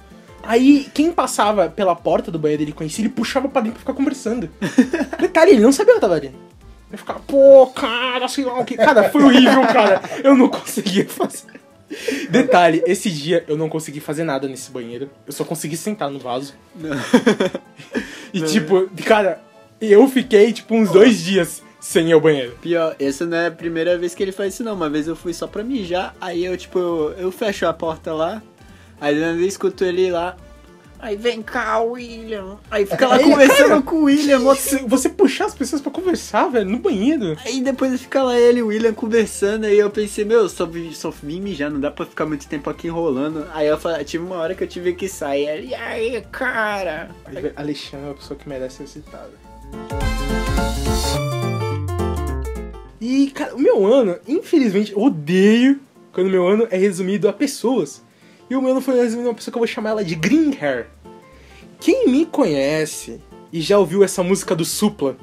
Aí, quem passava pela porta do banheiro ele conhecia, ele puxava pra dentro pra ficar conversando. Detalhe, ele não sabia que eu tava ali. Ele ficava, pô, cara, sei lá o que. Cara, foi horrível, cara. Eu não conseguia fazer. Detalhe, esse dia eu não consegui fazer nada nesse banheiro. Eu só consegui sentar no vaso. E tipo, cara, eu fiquei tipo uns dois dias sem ir ao banheiro. Pior, essa não é a primeira vez que ele faz isso não. Uma vez eu fui só pra mijar, aí eu tipo, eu, eu fecho a porta lá, aí eu escuto ele lá. Aí vem cá, William. Aí fica lá Aí, conversando cara, com o William. Você, você puxar as pessoas pra conversar, velho, no banheiro. Aí depois fica lá ele e o William conversando, aí eu pensei, meu, só, só vim mijar, não dá pra ficar muito tempo aqui enrolando. Aí eu falei, tive uma hora que eu tive que sair. E aí, cara? Aí, Alexandre é uma pessoa que merece ser citada. E, cara, o meu ano, infelizmente, eu odeio quando o meu ano é resumido a pessoas. E o meu ano foi resumido a uma pessoa que eu vou chamar ela de Green Hair. Quem me conhece e já ouviu essa música do Supla,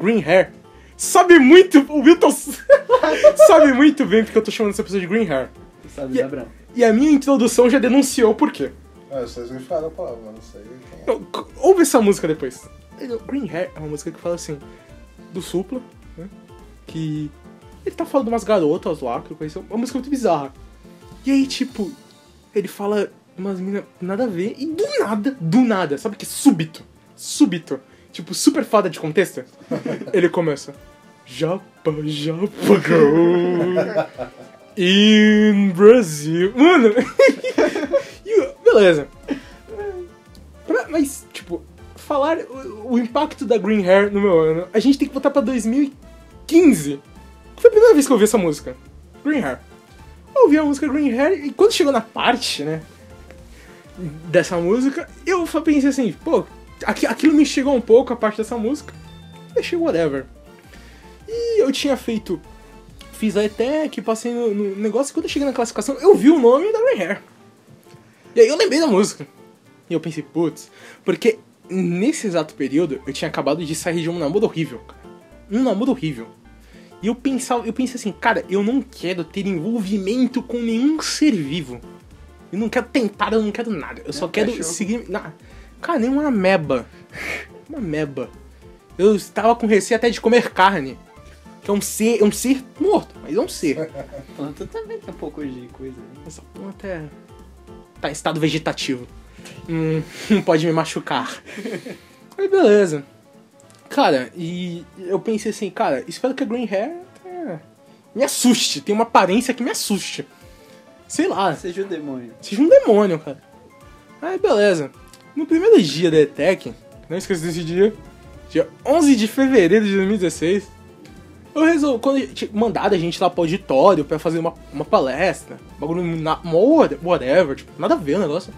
Green Hair, sabe muito, o Wilton sabe muito bem porque eu tô chamando essa pessoa de Green Hair. Sabe, E- Gabriel? E a minha introdução já denunciou por quê. Ah, vocês me falaram a palavra, mas não sei quem é. Ouve essa música depois. Green Hair é uma música que fala assim, do Supla, né? Que ele tá falando de umas garotas lá, que eu conheci, uma música muito bizarra. E aí, tipo, ele fala umas minas nada a ver, e do nada, do nada, sabe que súbito, súbito, tipo, super fada de contexto, ele começa, Japa, Japa Girl, in Brasil. Mano, beleza. Pra- Mas, tipo, falar o, o impacto da Green Hair no meu ano, a gente tem que voltar pra 2015. Que foi a primeira vez que eu ouvi essa música. Green Hair. Eu ouvi a música Green Hair e quando chegou na parte, né, dessa música, eu só pensei assim, pô, aqui, aquilo me chegou um pouco, a parte dessa música. Deixei whatever. E eu tinha feito. Fiz a ETEC, passei no, no negócio, e quando eu cheguei na classificação, eu vi o nome da Green Hair. E aí eu lembrei da música. E eu pensei, putz, porque nesse exato período, eu tinha acabado de sair de um namoro horrível, cara. Um namoro horrível. E eu pensava, eu pensei assim, cara, eu não quero ter envolvimento com nenhum ser vivo. Eu não quero tentar, eu não quero nada. Eu só Nem um quero cachorro. seguir. na- Cara, nem uma ameba. Uma ameba. Eu estava com receio até de comer carne. Que é um ser, é um ser morto, mas é um ser. Planta também tem um pouco de coisa. né? Essa planta é. tá em estado vegetativo. Hum, não pode me machucar. Aí beleza. Cara, e eu pensei assim, cara, espero que a Green Hair é, me assuste, tenha uma aparência que me assuste. Sei lá, Seja o demônio. seja um demônio, cara. Aí beleza. No primeiro dia da ETEC, não esqueça desse dia, dia 11 de fevereiro de 2016, eu resolvi, quando mandado a gente lá pro auditório pra fazer uma, uma palestra, bagulho na, whatever, tipo, nada a ver o negócio.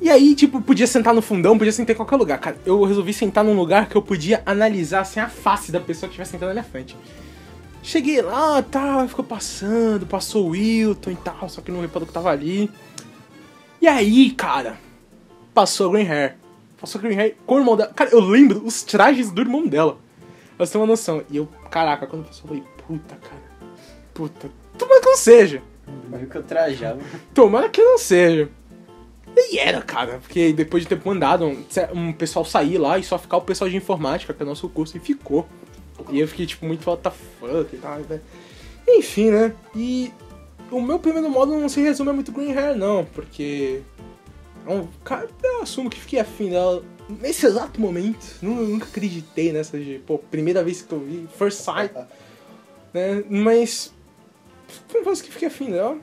E aí, tipo, podia sentar no fundão, podia sentar em qualquer lugar. Cara, eu resolvi sentar num lugar que eu podia analisar assim, a face da pessoa que estivesse sentando na minha frente. Cheguei lá, tal, ficou passando, passou o Wilton e tal, só que não reparou que tava ali. E aí, cara, passou a Green Hair. Passou a Green Hair com o irmão dela. Cara, eu lembro os trajes do irmão dela. Pra você ter uma noção. E eu, caraca, quando passou, eu falei, puta, cara. Puta. Tomara que não seja. Meio que eu trajava. Tomara que não seja. E era, cara, porque depois de ter mandado um, um pessoal sair lá e só ficar o pessoal de informática, que é o nosso curso, e ficou. E eu fiquei, tipo, muito what the fuck e tal, né? Enfim, né? E o meu primeiro modo não se resume a muito Green Hair, não, porque. é um- Cara, eu assumo que fiquei afim dela nesse exato momento. Nu- Nunca acreditei nessa de, pô, primeira vez que eu vi, first sight, né? Mas. Confesso que fiquei afim dela.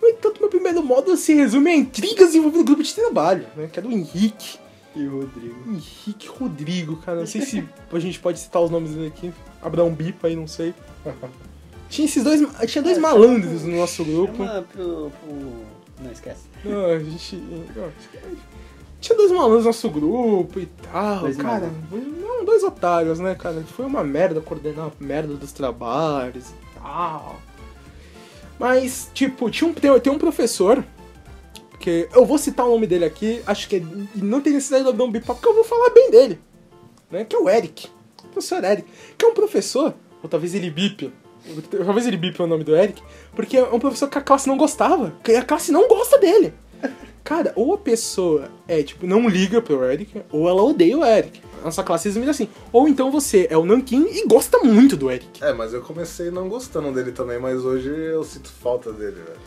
No entanto, meu primeiro modo se resume a intrigas envolvendo o grupo de trabalho, né? Que é do Henrique. E o Rodrigo. Henrique Rodrigo, cara. Não sei se a gente pode citar os nomes dele aqui. Abraão Bipa aí, não sei. Tinha esses dois. Tinha dois malandros no nosso grupo. Chama pro, pro... Não esquece. Não, a gente. não, Tinha dois malandros no nosso grupo e tal, Dois cara. Não, dois otários, né, cara? Foi uma merda coordenar a merda dos trabalhos e tal. Mas, tipo, tinha um, tem, tem um professor. Que eu vou citar o nome dele aqui, acho que é- não tem necessidade de eu dar um bip porque eu vou falar bem dele. Né? Que é o Eric. O professor Eric. Que é um professor, ou talvez ele bip. Talvez ele bip o nome do Eric, porque é um professor que a classe não gostava. Que a classe não gosta dele. Cara, ou a pessoa é, tipo, não liga pro Eric, ou ela odeia o Eric. Nossa classe resume assim. Ou então você é o Nankin e gosta muito do Eric. É, mas eu comecei não gostando dele também, mas hoje eu sinto falta dele, velho.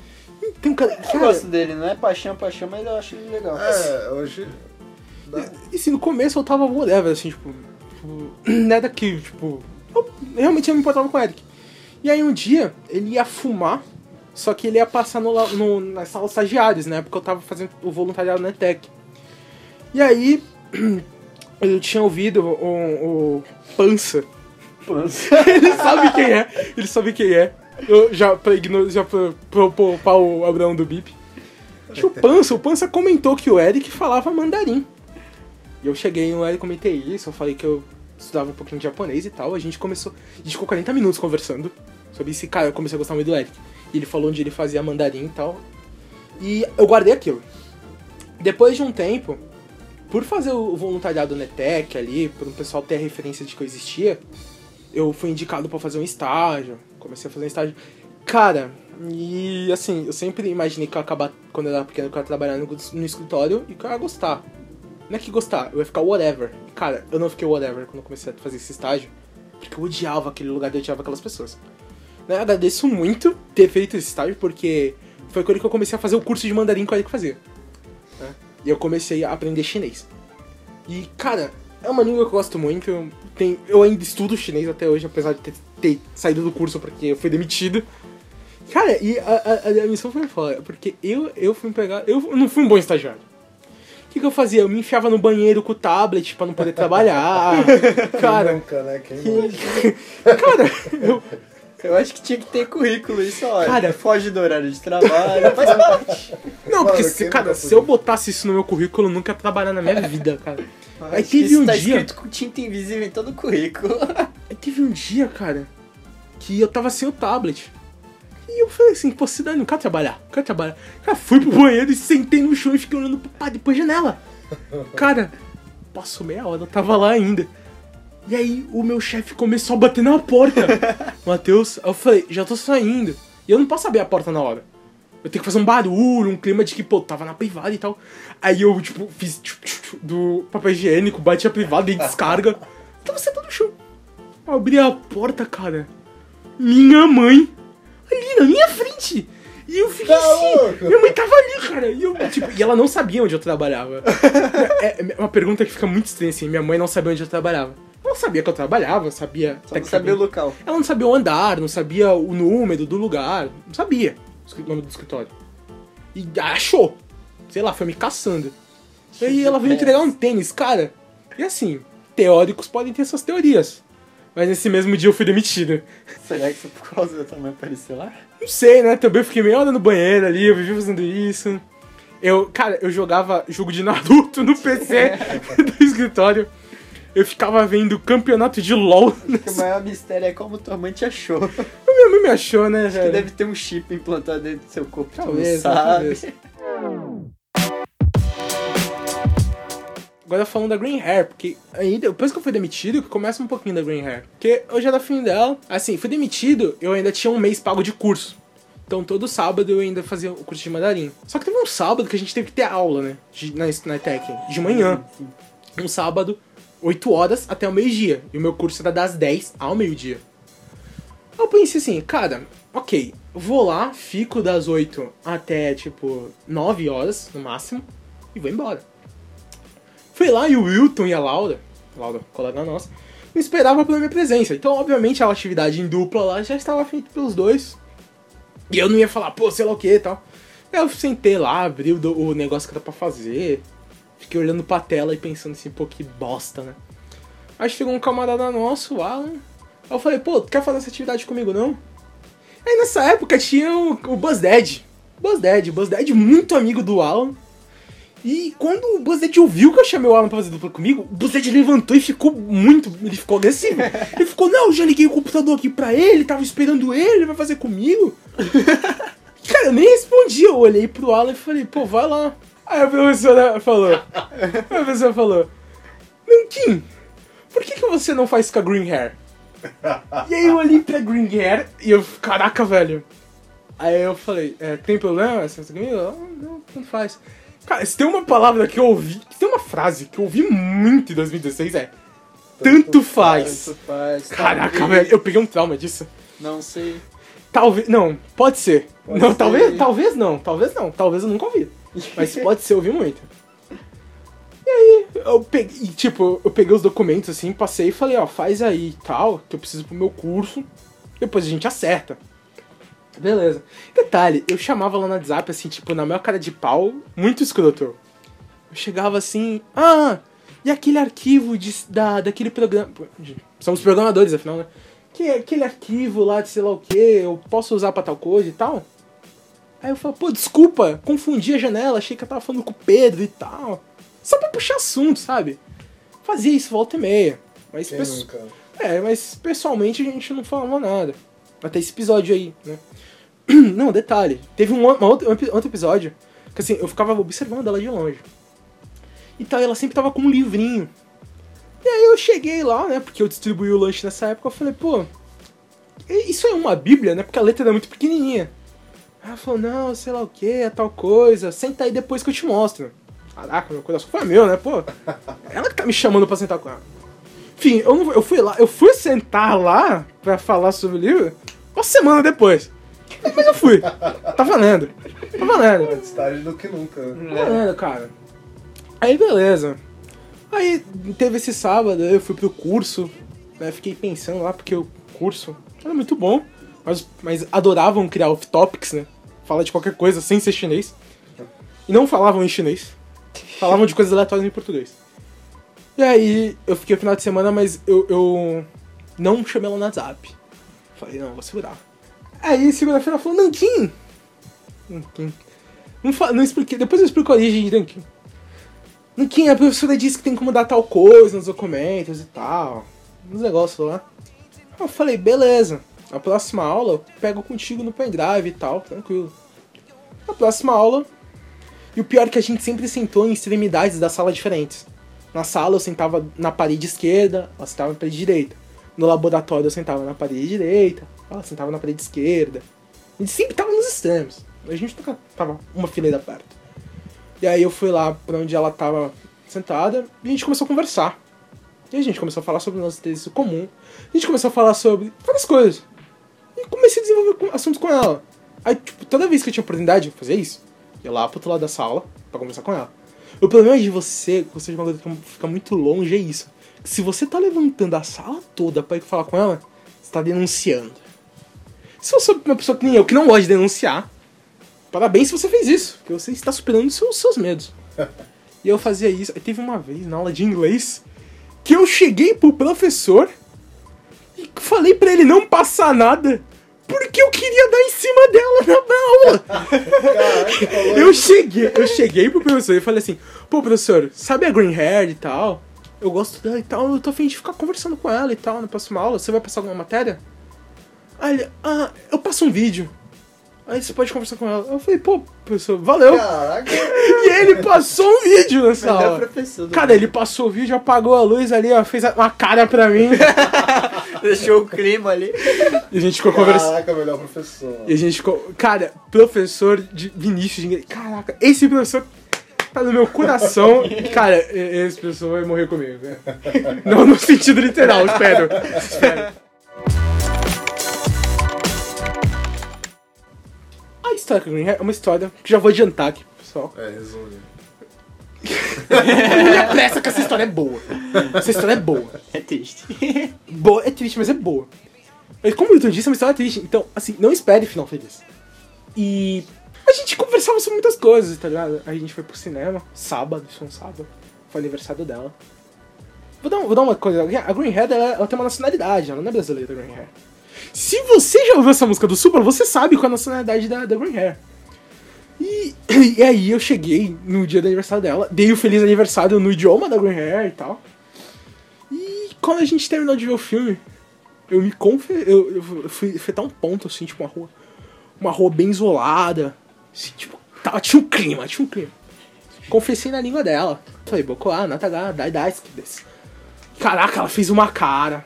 Tem um cara. Eu cara gosto dele, não é paixão, paixão, mas eu acho ele legal. É, hoje. E assim, no começo eu tava whatever, assim, tipo. tipo, nada que, tipo. Eu realmente não me importava com o Eric. E aí um dia ele ia fumar, só que ele ia passar no, no, na sala de estagiários, né? Porque eu tava fazendo o voluntariado na ETEC. E aí. Eu tinha ouvido o, o Pança. ele sabe quem é. Ele sabe quem é. Eu já pra já pra, poupar o Abraão do Bip. Tinha o Pança, o Pança comentou que o Eric falava mandarim. E eu cheguei no Eric comentei isso, eu falei que eu estudava um pouquinho de japonês e tal. A gente começou. A gente ficou 40 minutos conversando sobre esse cara. Eu comecei a gostar muito do Eric. E ele falou onde ele fazia mandarim e tal. E eu guardei aquilo. Depois de um tempo, por fazer o voluntariado no ETEC ali, por um pessoal ter a referência de que eu existia, eu fui indicado pra fazer um estágio. Comecei a fazer estágio. Cara, e assim, eu sempre imaginei que eu ia acabar, quando eu era pequeno, que eu ia trabalhar no, no escritório e que eu ia gostar. Não é que gostar, eu ia ficar whatever. Cara, eu não fiquei whatever quando eu comecei a fazer esse estágio, porque eu odiava aquele lugar, eu odiava aquelas pessoas. Né, eu agradeço muito ter feito esse estágio, porque foi quando que eu comecei a fazer o curso de mandarim que o Eric fazia. né? E eu comecei a aprender chinês. E, cara, é uma língua que eu gosto muito. Eu, tem, eu ainda estudo chinês até hoje, apesar de ter, ter saído do curso porque eu fui demitido. Cara, e a, a, a missão foi foda, porque eu, eu fui pegar. Eu não fui um bom estagiário. O que, que eu fazia? Eu me enfiava no banheiro com o tablet pra não poder trabalhar. Cara, Nunca, né? Quem cara, eu, Eu acho que tinha que ter currículo isso, olha. Cara- foge do horário de trabalho, faz parte. Não, porque, Mano, se, cara, se eu botasse isso no meu currículo, eu nunca ia trabalhar na minha vida, cara. Aí Acho que teve isso um tá dia. escrito com tinta invisível em todo o currículo. Aí teve um dia, cara, que eu tava sem o tablet. E eu falei assim, pô, Cidade, não quero trabalhar, não quero trabalhar. Cara, fui pro banheiro e sentei no chão e fiquei olhando pra depois da janela. Cara, passou meia hora, eu tava lá ainda. E aí o meu chefe começou a bater na porta. Matheus, eu falei, já tô saindo. E eu não posso abrir a porta na hora. Eu tenho que fazer um barulho, um clima de que, pô, tava na privada e tal. Aí eu, tipo, fiz tchu, tchu, tchu, do papel higiênico, bati a privada e descarga. Tava sentado no chão. Eu abri a porta, cara. Minha mãe ali na minha frente. E eu fiquei Tá assim. louco? Minha mãe tava ali, cara. E, eu, tipo, e ela não sabia onde eu trabalhava. É, é uma pergunta que fica muito estranha assim. Minha mãe não sabia onde eu trabalhava. Ela sabia que eu trabalhava, sabia. Só não sabia o local. Ela não sabia o andar, não sabia o número do lugar, não sabia o nome do escritório. E achou. Sei lá, foi me caçando. E aí ela veio entregar um tênis, cara. E assim, teóricos podem ter suas teorias. Mas nesse mesmo dia eu fui demitido. Será que foi por causa mãe aparecer lá? Não sei, né? Também fiquei meia hora no banheiro ali, eu vivi fazendo isso. Eu, cara, eu jogava jogo de Naruto no PC do escritório. Eu ficava vendo campeonato de LOL. O maior mistério é como tua mãe te achou. Minha mãe me achou, né, Que velho? deve ter um chip implantado dentro do seu corpo, tu Talvez, não né, sabe. talvez. Agora falando da Green Hair, porque ainda, depois que eu fui demitido, que começa um pouquinho da Green Hair. Porque eu já era fim dela. Assim, fui demitido, eu ainda tinha um mês pago de curso. Então todo sábado eu ainda fazia o curso de mandarim. Só que teve um sábado que a gente teve que ter aula, né? De, na, na Tech, de manhã. Um sábado, 8 horas até o meio-dia. E o meu curso era das 10 ao meio-dia. Eu pensei assim, cara, ok, vou lá, fico das 8 até tipo 9 horas no máximo e vou embora. Fui lá e o Wilton e a Laura, Laura, colega nossa, me esperavam pela minha presença. Então, obviamente, a atividade em dupla lá já estava feita pelos dois. E eu não ia falar, pô, sei lá o que e tal. Eu sentei lá, abri o negócio que era pra fazer. Fiquei olhando pra tela e pensando assim, pô, que bosta, né? Aí chegou um camarada nosso, o Alan. Aí eu falei, pô, tu quer fazer essa atividade comigo não? Aí nessa época tinha o, o Buzz Dead. Buzz Dead, Buzz Dead muito amigo do Alan. E quando o Buzz Dead ouviu que eu chamei o Alan pra fazer dupla comigo, o Buzz Dead levantou e ficou muito. Ele ficou agressivo. Ele ficou, não, já liguei o computador aqui pra ele, tava esperando ele, ele vai fazer comigo. Cara, eu nem respondi, eu olhei pro Alan e falei, pô, vai lá. Aí a professora falou. A professora falou, Nankin, por que, que você não faz com a Green Hair? E aí eu olhei pra Green Hair e eu, caraca, velho. Aí eu falei, é, tem problema? Tá? Ela, Não, tanto faz. Cara, se tem uma palavra que eu ouvi, se tem uma frase que eu ouvi muito em 2016 é tanto faz. Tanto faz. Caraca, talvez. velho, eu peguei um trauma disso. Não sei. Talvez, não, pode ser. Pode não, ser. talvez, talvez não, talvez não, talvez eu nunca ouvi. Mas pode ser, eu ouvi muito. E aí, eu peguei, tipo, eu peguei os documentos assim, passei e falei, ó, faz aí e tal, que eu preciso pro meu curso, depois a gente acerta. Beleza. Detalhe, eu chamava lá no WhatsApp, assim, tipo, na maior cara de pau, muito escroto. Eu chegava assim, ah, e aquele arquivo de, da, daquele programa. Somos programadores, afinal, né? Que aquele arquivo lá de sei lá o que, eu posso usar pra tal coisa e tal? Aí eu falo, pô, desculpa, confundi a janela, achei que eu tava falando com o Pedro e tal. Só pra puxar assunto, sabe? Fazia isso volta e meia. Mas, pesso- é, mas pessoalmente a gente não falava nada. Até esse episódio aí, né? Não, detalhe. Teve um, epi- outro episódio que assim, eu ficava observando ela de longe. E tal, ela sempre tava com um livrinho. E aí eu cheguei lá, né? Porque eu distribuí o lanche nessa época, eu falei, pô, isso é uma bíblia, né? Porque a letra era muito pequenininha. Ela falou, não, sei lá o que, é tal coisa. Senta aí depois que eu te mostro. Caraca, meu coração foi meu, né, pô? Ela que tá me chamando pra sentar com ela. Enfim, eu, não, eu fui lá, eu fui sentar lá pra falar sobre o livro uma semana depois. Mas eu fui. Tá valendo. Tá valendo. Antes tarde do que nunca. né? Tá valendo, cara. Aí beleza. Aí teve esse sábado, eu fui pro curso, né? Fiquei pensando lá, porque o curso era muito bom, mas, mas adoravam criar off-topics, né? Falar de qualquer coisa sem ser chinês. E não falavam em chinês. Falavam de coisas aleatórias em português. E aí eu fiquei o final de semana, mas eu, eu não chamei ela no WhatsApp. Falei, não, vou segurar. Aí segunda-feira ela falou, Nankin! Nankin. Não, não expliquei, depois eu explico a origem de Nankin. Nankin, a professora disse que tem que mudar tal coisa nos documentos e tal. Uns negócios lá. Eu falei, beleza. Na próxima aula eu pego contigo no pendrive e tal, tranquilo. Na próxima aula, E o pior é que a gente sempre sentou em extremidades da sala diferentes. Na sala eu sentava na parede esquerda, ela sentava na parede direita. No laboratório eu sentava na parede direita, ela sentava na parede esquerda. A gente sempre tava nos extremos. A gente nunca tava uma fileira perto. E aí eu fui lá pra onde ela tava sentada e a gente começou a conversar. E a gente começou a falar sobre o nosso interesse comum. A gente começou a falar sobre várias coisas. E comecei a desenvolver assuntos com ela. Aí, tipo, toda vez que eu tinha oportunidade de fazer isso, ia lá pro outro lado da sala pra conversar com ela. O problema de você, você de uma coisa que fica muito longe, é isso. Se você tá levantando a sala toda pra ir falar com ela, você tá denunciando. Se você é uma pessoa que nem eu, que não gosta de denunciar, parabéns se você fez isso, porque você está superando os seus, seus medos. e eu fazia isso. Aí teve uma vez na aula de inglês que eu cheguei pro professor e falei pra ele não passar nada. Porque eu queria dar em cima dela na aula. eu cheguei, eu cheguei pro professor e falei assim, pô professor, sabe a Green Hair e tal? Eu gosto dela e tal, eu tô afim de ficar conversando com ela e tal na próxima aula. Você vai passar alguma matéria? Aí ele, ah, eu passo um vídeo. Aí você pode conversar com ela. Eu falei, pô, professor, valeu. Caraca. E ele passou um vídeo nessa Melhor aula. Cara, ele passou o vídeo, apagou a luz ali, ó, fez uma cara pra mim. Deixou o clima ali. e a gente ficou conversando. Caraca, melhor professor. E a gente ficou. Cara, professor de Vinícius de inglês. Caraca, esse professor tá no meu coração. Cara, esse professor vai morrer comigo. né? Não no sentido literal, espero. espero. A história a Green é uma história que já vou adiantar aqui, pessoal. É, resume. Não me apressa que essa história é boa. Essa história é boa. É triste. Boa, é triste, mas é boa. Mas como o Milton disse, é uma história triste. Então, assim, não espere final feliz. E a gente conversava sobre muitas coisas, tá ligado? A gente foi pro cinema, sábado, isso foi um sábado. Foi aniversário dela. Vou dar, vou dar uma coisa. A Green Hair, ela, ela tem uma nacionalidade, ela não é brasileira, a Green Hair. Se você já ouviu essa música do Supra, você sabe qual é a nacionalidade da, da Green Hair. E, e aí eu cheguei no dia do aniversário dela, dei o feliz aniversário no idioma da Green Hair e tal. E quando a gente terminou de ver o filme, eu me confe... eu, eu fui, fui até um ponto, assim, tipo, uma rua. Uma rua bem isolada. Assim, tipo, tava, tinha um clima, tinha um clima. Confessei na língua dela. Falei, Boko, ah, Nataga, dai, dai, desse. Caraca, ela fez uma cara.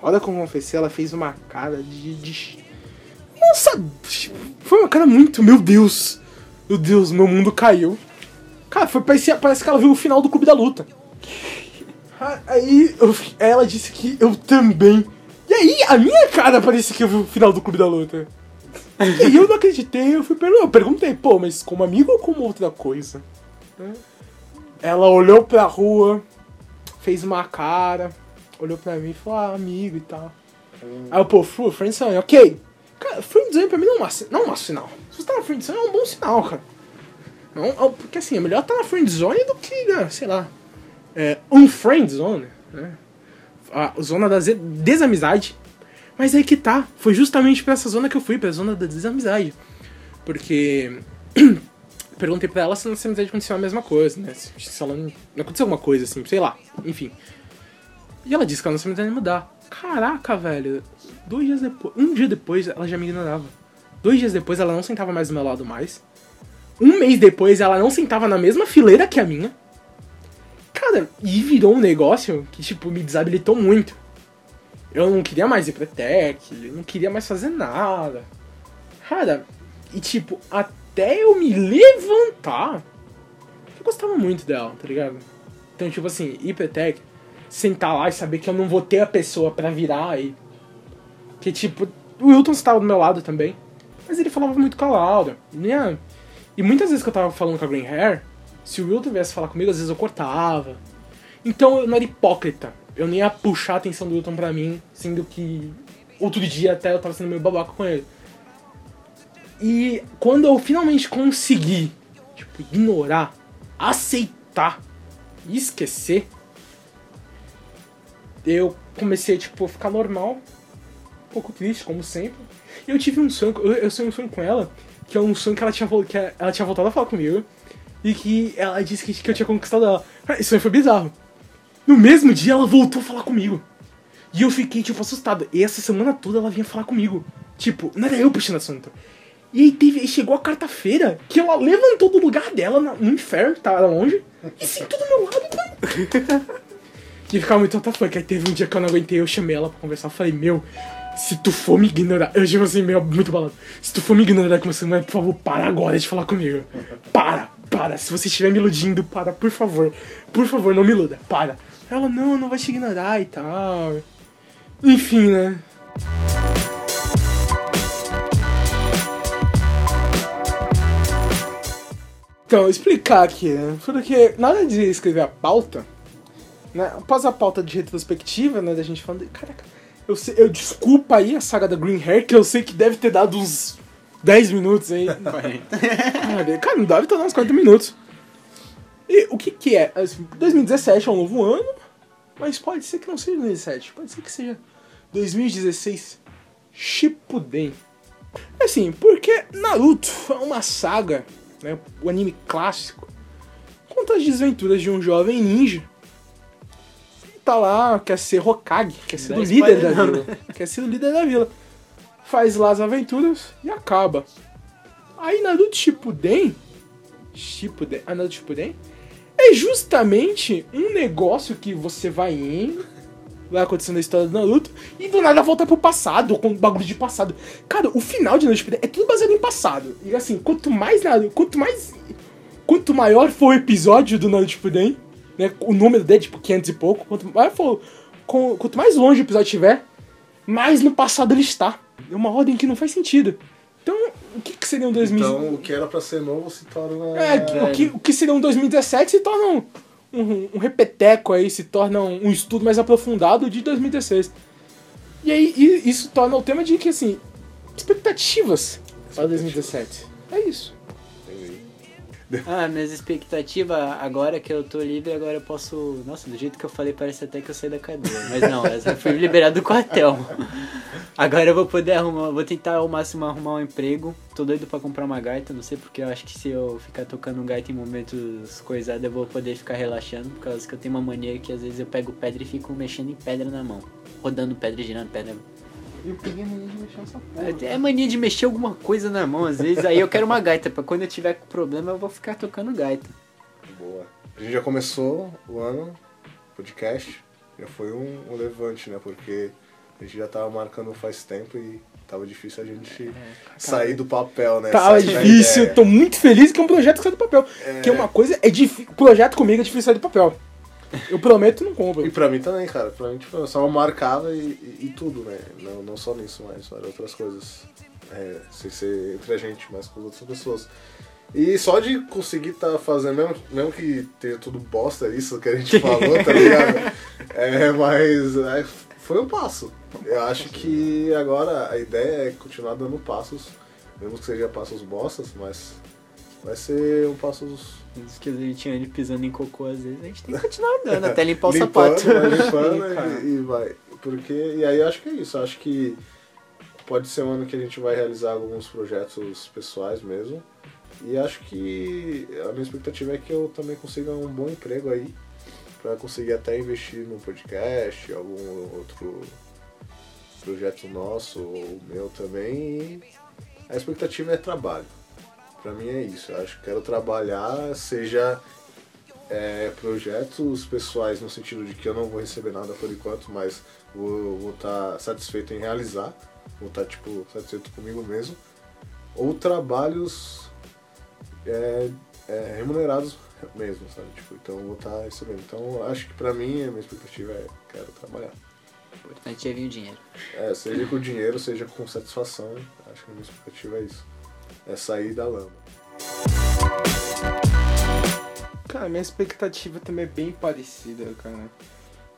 Olha como eu confessei, ela fez uma cara de. de... Nossa, foi uma cara muito. Meu Deus! Meu Deus, meu mundo caiu. Cara, foi, parecia, parece que ela viu o final do Clube da Luta. Aí eu- ela disse que eu também. E aí a minha cara parecia que eu vi o final do Clube da Luta. E eu não acreditei, eu fui eu perguntei, pô, mas como amigo ou como outra coisa? Né? Ela olhou pra rua, fez uma cara, olhou pra mim e falou, ah, amigo e tal. Aí eu, pô, friendzone, ok. Cara, friendzone pra mim não é, uma, não é um mau sinal. Se você tá na friendzone é um bom sinal, cara. Não, é- porque assim, é melhor estar na friendzone do que, né, sei lá, é, unfriendzone, né? A zona da desamizade. Mas aí que tá, foi justamente pra essa zona que eu fui, pra zona da desamizade. Porque perguntei pra ela se na amizade aconteceu a mesma coisa, né? Se, se ela não, não aconteceu alguma coisa assim, sei lá, enfim. E ela disse que a nossa amizade ia mudar. Caraca, velho. Dois dias depois. Um dia depois ela já me ignorava. Dois dias depois ela não sentava mais do meu lado mais. Um mês depois ela não sentava na mesma fileira que a minha. Cara, e virou um negócio que, tipo, me desabilitou muito. Eu não queria mais ir pra tech, eu não queria mais fazer nada. Cara, e tipo, até eu me levantar, eu gostava muito dela, tá ligado? Então, tipo assim, ir pra tech, sentar lá e saber que eu não vou ter a pessoa pra virar e. Que tipo, o Wilton estava do meu lado também. Mas ele falava muito com a Laura. Né? E muitas vezes que eu tava falando com a Green Hair, se o Wilton viesse falar comigo, às vezes eu cortava. Então eu não era hipócrita. Eu nem ia puxar a atenção do Wilton pra mim, sendo que outro dia até eu tava sendo meio babaca com ele. E quando eu finalmente consegui, tipo, ignorar, aceitar e esquecer, eu comecei, tipo, a ficar normal, pouco triste, como sempre. E eu tive um sonho, eu, eu sonhei um sonho com ela, que é um sonho que ela tinha, que ela tinha voltado a falar comigo, e que ela disse que, que eu tinha conquistado ela. Esse sonho foi bizarro. No mesmo dia ela voltou a falar comigo. E eu fiquei, tipo, assustado. E essa semana toda ela vinha falar comigo. Tipo, não era eu puxando assunto. E aí, teve, chegou a quarta-feira que ela levantou do lugar dela na- no inferno, tava longe, e sentou do meu lado. E ficava muito WTF. Aí teve um dia que eu não aguentei, eu chamei ela pra conversar. Falei, meu, se tu for me ignorar, eu digo assim, meu, muito balado. Se tu for me ignorar com você, por favor, para agora de falar comigo. Para, para. Se você estiver me iludindo, para, por favor. Por favor, não me iluda, para. Ela, não, não vai te ignorar e tal. Enfim, né? Então, explicar aqui, né? Porque na hora de escrever a pauta, né? Após a pauta de retrospectiva, né? Da gente falando. Caraca, eu, sei, eu desculpa aí a saga da Green Hair, que eu sei que deve ter dado uns 10 minutos aí. Cara, cara, não deve ter dado uns 40 minutos. E o que que é? Assim, 2017 é um novo ano, mas pode ser que não seja 2017, pode ser que seja 2016 Shippuden. Assim, porque Naruto é uma saga, né, o anime clássico, conta as desventuras de um jovem ninja tá lá, quer ser Hokage, quer ser Dá o líder da vila, quer ser o líder da vila. Faz lá as aventuras e acaba. Aí Naruto Shippuden, Shippuden, ah, Naruto Shippuden é justamente um negócio que você vai indo, vai acontecendo a história do Naruto, e do nada volta pro passado, com bagulho de passado. Cara, o final de Naruto Shippuden é tudo baseado em passado. E assim, quanto mais Naruto, quanto mais quanto maior for o episódio do Naruto Shippuden, né, o número dele, tipo, 500 e pouco, quanto mais for, com- quanto mais longe o episódio estiver, mais no passado ele está. É uma ordem que não faz sentido. Então, o que, que seria um 2000? Então, o que era pra ser novo se torna. É, o, que, o que seria um 2017 se torna um, um, um repeteco aí, se torna um, um estudo mais aprofundado de 2016. E aí e isso torna o tema de que, assim, expectativas para 2017. É isso. Ah, minhas expectativas agora que eu tô livre, agora eu posso. Nossa, do jeito que eu falei, parece até que eu saí da cadeia. Mas não, eu fui liberado do quartel. Agora eu vou poder arrumar, vou tentar ao máximo arrumar um emprego. Tô doido pra comprar uma gaita, não sei porque eu acho que se eu ficar tocando gaita em momentos coisados, eu vou poder ficar relaxando. Por causa que eu tenho uma mania que às vezes eu pego pedra e fico mexendo em pedra na mão. Rodando pedra girando pedra. Eu peguei mania de mexer nessa porra. É mania de mexer alguma coisa na mão, às vezes. Aí eu quero uma gaita, pra quando eu tiver com problema eu vou ficar tocando gaita. Boa. A gente já começou o ano, podcast. Já foi um, um levante, né? Porque a gente já tava marcando faz tempo e tava difícil a gente sair do papel, né? Tava Sair difícil, tô muito feliz que é um projeto que sai do papel. Que é uma coisa, é difícil. Projeto comigo é difícil sair do papel. Eu prometo não compro. E pra mim também, cara. Pra mim, tipo, eu só marcava e, e, e tudo, né? Não, não só nisso, mas várias outras coisas. É, sem ser entre a gente, mas com as outras pessoas. E só de conseguir tá fazendo, mesmo, mesmo que tenha tudo bosta isso que a gente falou, tá ligado? É, mas é, foi um passo. Eu acho que agora a ideia é continuar dando passos, mesmo que seja passos bostas, mas vai ser um passos Diz que a gente anda pisando em cocô às vezes, a gente tem que continuar andando até limpar o limpando, sapato. vai limpando Sim, cara. e, e vai. Porque, e aí acho que é isso. Acho que pode ser um ano que a gente vai realizar alguns projetos pessoais mesmo. E acho que a minha expectativa é que eu também consiga um bom emprego aí. Pra conseguir até investir no podcast, algum outro projeto nosso ou meu também. E a expectativa é trabalho. Pra mim é isso. Eu acho que quero trabalhar, seja é, projetos pessoais no sentido de que eu não vou receber nada por enquanto, mas vou estar satisfeito em realizar, vou estar tipo satisfeito comigo mesmo, ou trabalhos é, é, remunerados mesmo, sabe? Tipo, então vou estar recebendo. Então acho que pra mim a minha expectativa é quero trabalhar. O importante é vir o dinheiro. É, seja com dinheiro, seja com satisfação, acho que a minha expectativa é isso. É sair da lama. Cara, minha expectativa também é bem parecida, cara.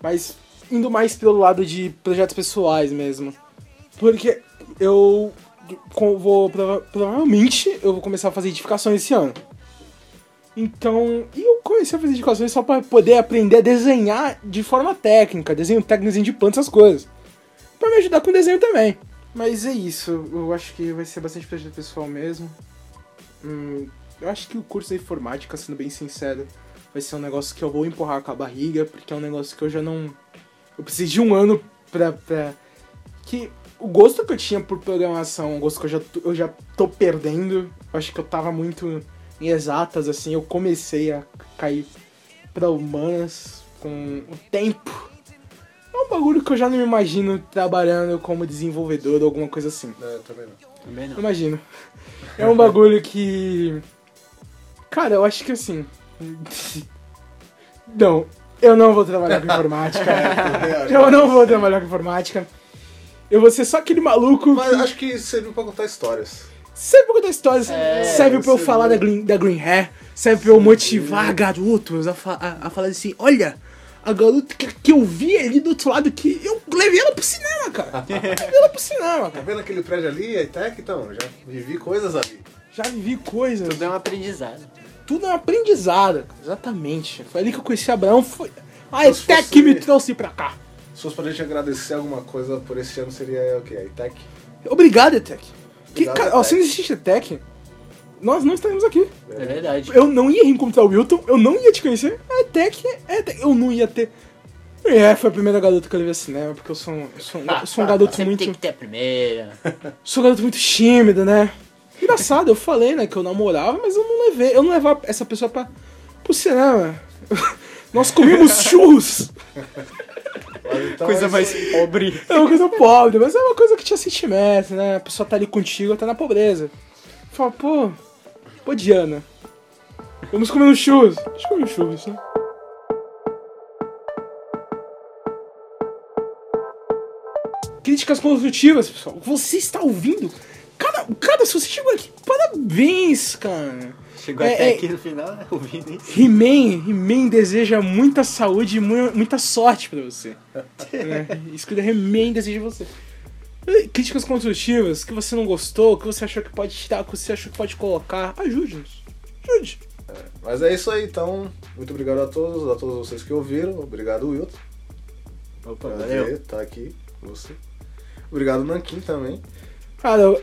Mas indo mais pelo lado de projetos pessoais mesmo. Porque eu vou prova- provavelmente eu vou começar a fazer edificações esse ano. Então, e eu comecei a fazer edificações só para poder aprender a desenhar de forma técnica, desenho técnico, desenho de planta, essas coisas. Pra me ajudar com o desenho também. Mas é isso, eu acho que vai ser bastante projeto pessoal mesmo. Hum, eu acho que o curso de informática, sendo bem sincero, vai ser um negócio que eu vou empurrar com a barriga, porque é um negócio que eu já não. Eu preciso de um ano pra. pra... Que o gosto que eu tinha por programação, o gosto que eu já, tô- eu já tô perdendo. Eu acho que eu tava muito em exatas, assim. Eu comecei a cair pra humanas com o tempo. É um bagulho que eu já não me imagino trabalhando como desenvolvedor ou alguma coisa assim. É, também não. Também Não imagino. É um bagulho que. Cara, eu acho que assim. Não, eu não vou trabalhar com informática. eu não vou trabalhar com informática. Eu vou ser só aquele maluco. Mas que acho que serve pra contar histórias. serve pra contar histórias, É, serve pra eu falar da Green, da Green Hair, serve pra eu motivar garotos a, fa- a, a falar assim: olha, a garota que, que eu vi ali do outro lado que eu levei ela pro cinema, cara. levei ela pro cinema, Tá cara. vendo aquele prédio ali, a Itec? Então, já vivi coisas ali. Já vivi coisas. Tudo é um aprendizado. Tudo é um aprendizado, cara. exatamente. Foi ali que eu conheci Abraão, foi a Então, Etec fosse- que me trouxe pra cá. Se fosse pra gente agradecer alguma coisa por esse ano, seria o quê? A Itec? Obrigado, Etec. Que, cara, ó, Etec. se não existisse Etec, nós não estaríamos aqui. É verdade. Eu não ia reencontrar o Wilton, eu não ia te conhecer. A Etec, é Etec, eu não ia ter. É, foi a primeira garota que eu levei a cinema, porque eu sou, um- sou, um- eu sou um garoto muito. tem que ter a primeira. Sou um garoto muito tímido, né? Engraçado, eu falei, né, que eu namorava, mas eu não levei. Eu não levava essa pessoa pra, pro cinema. Nós comíamos churros. Então Coisa é mais pobre. É uma coisa pobre, mas é uma coisa que tinha sentimento, né? A pessoa tá ali contigo, tá na pobreza. Fala, pô, pô, Diana, vamos comer um churros. Deixa eu comer um churros, né? Críticas construtivas, pessoal. Você está ouvindo? Cara, cara, se você chegou aqui, parabéns, cara. Chegou É, até é. aqui no final, né? Ouvindo isso. He-Man, He-Man deseja muita saúde e mu- muita sorte pra você. né? Isso que o He-Man deseja você. Críticas construtivas, que você não gostou, que você achou que pode tirar, que você achou que pode colocar, ajude-nos. Ajude. Mas é isso aí, então. Muito obrigado a todos, a todos vocês que ouviram. Obrigado, Wilton. Opa, valeu. estar aqui você. Obrigado, Nankin, também. Cara, eu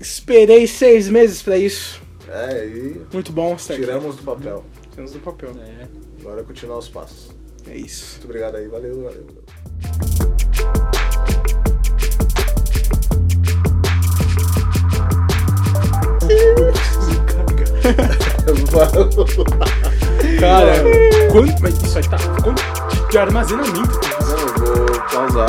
esperei seis meses pra isso. É, e Muito bom, sério. tiramos do papel. Tiramos do papel. É. Agora continuar os passos. É isso. Muito obrigado aí, valeu, valeu. valeu. Cara, quanto. Mas isso aí tá. Quanto de armazenamento? Não, eu vou pausar.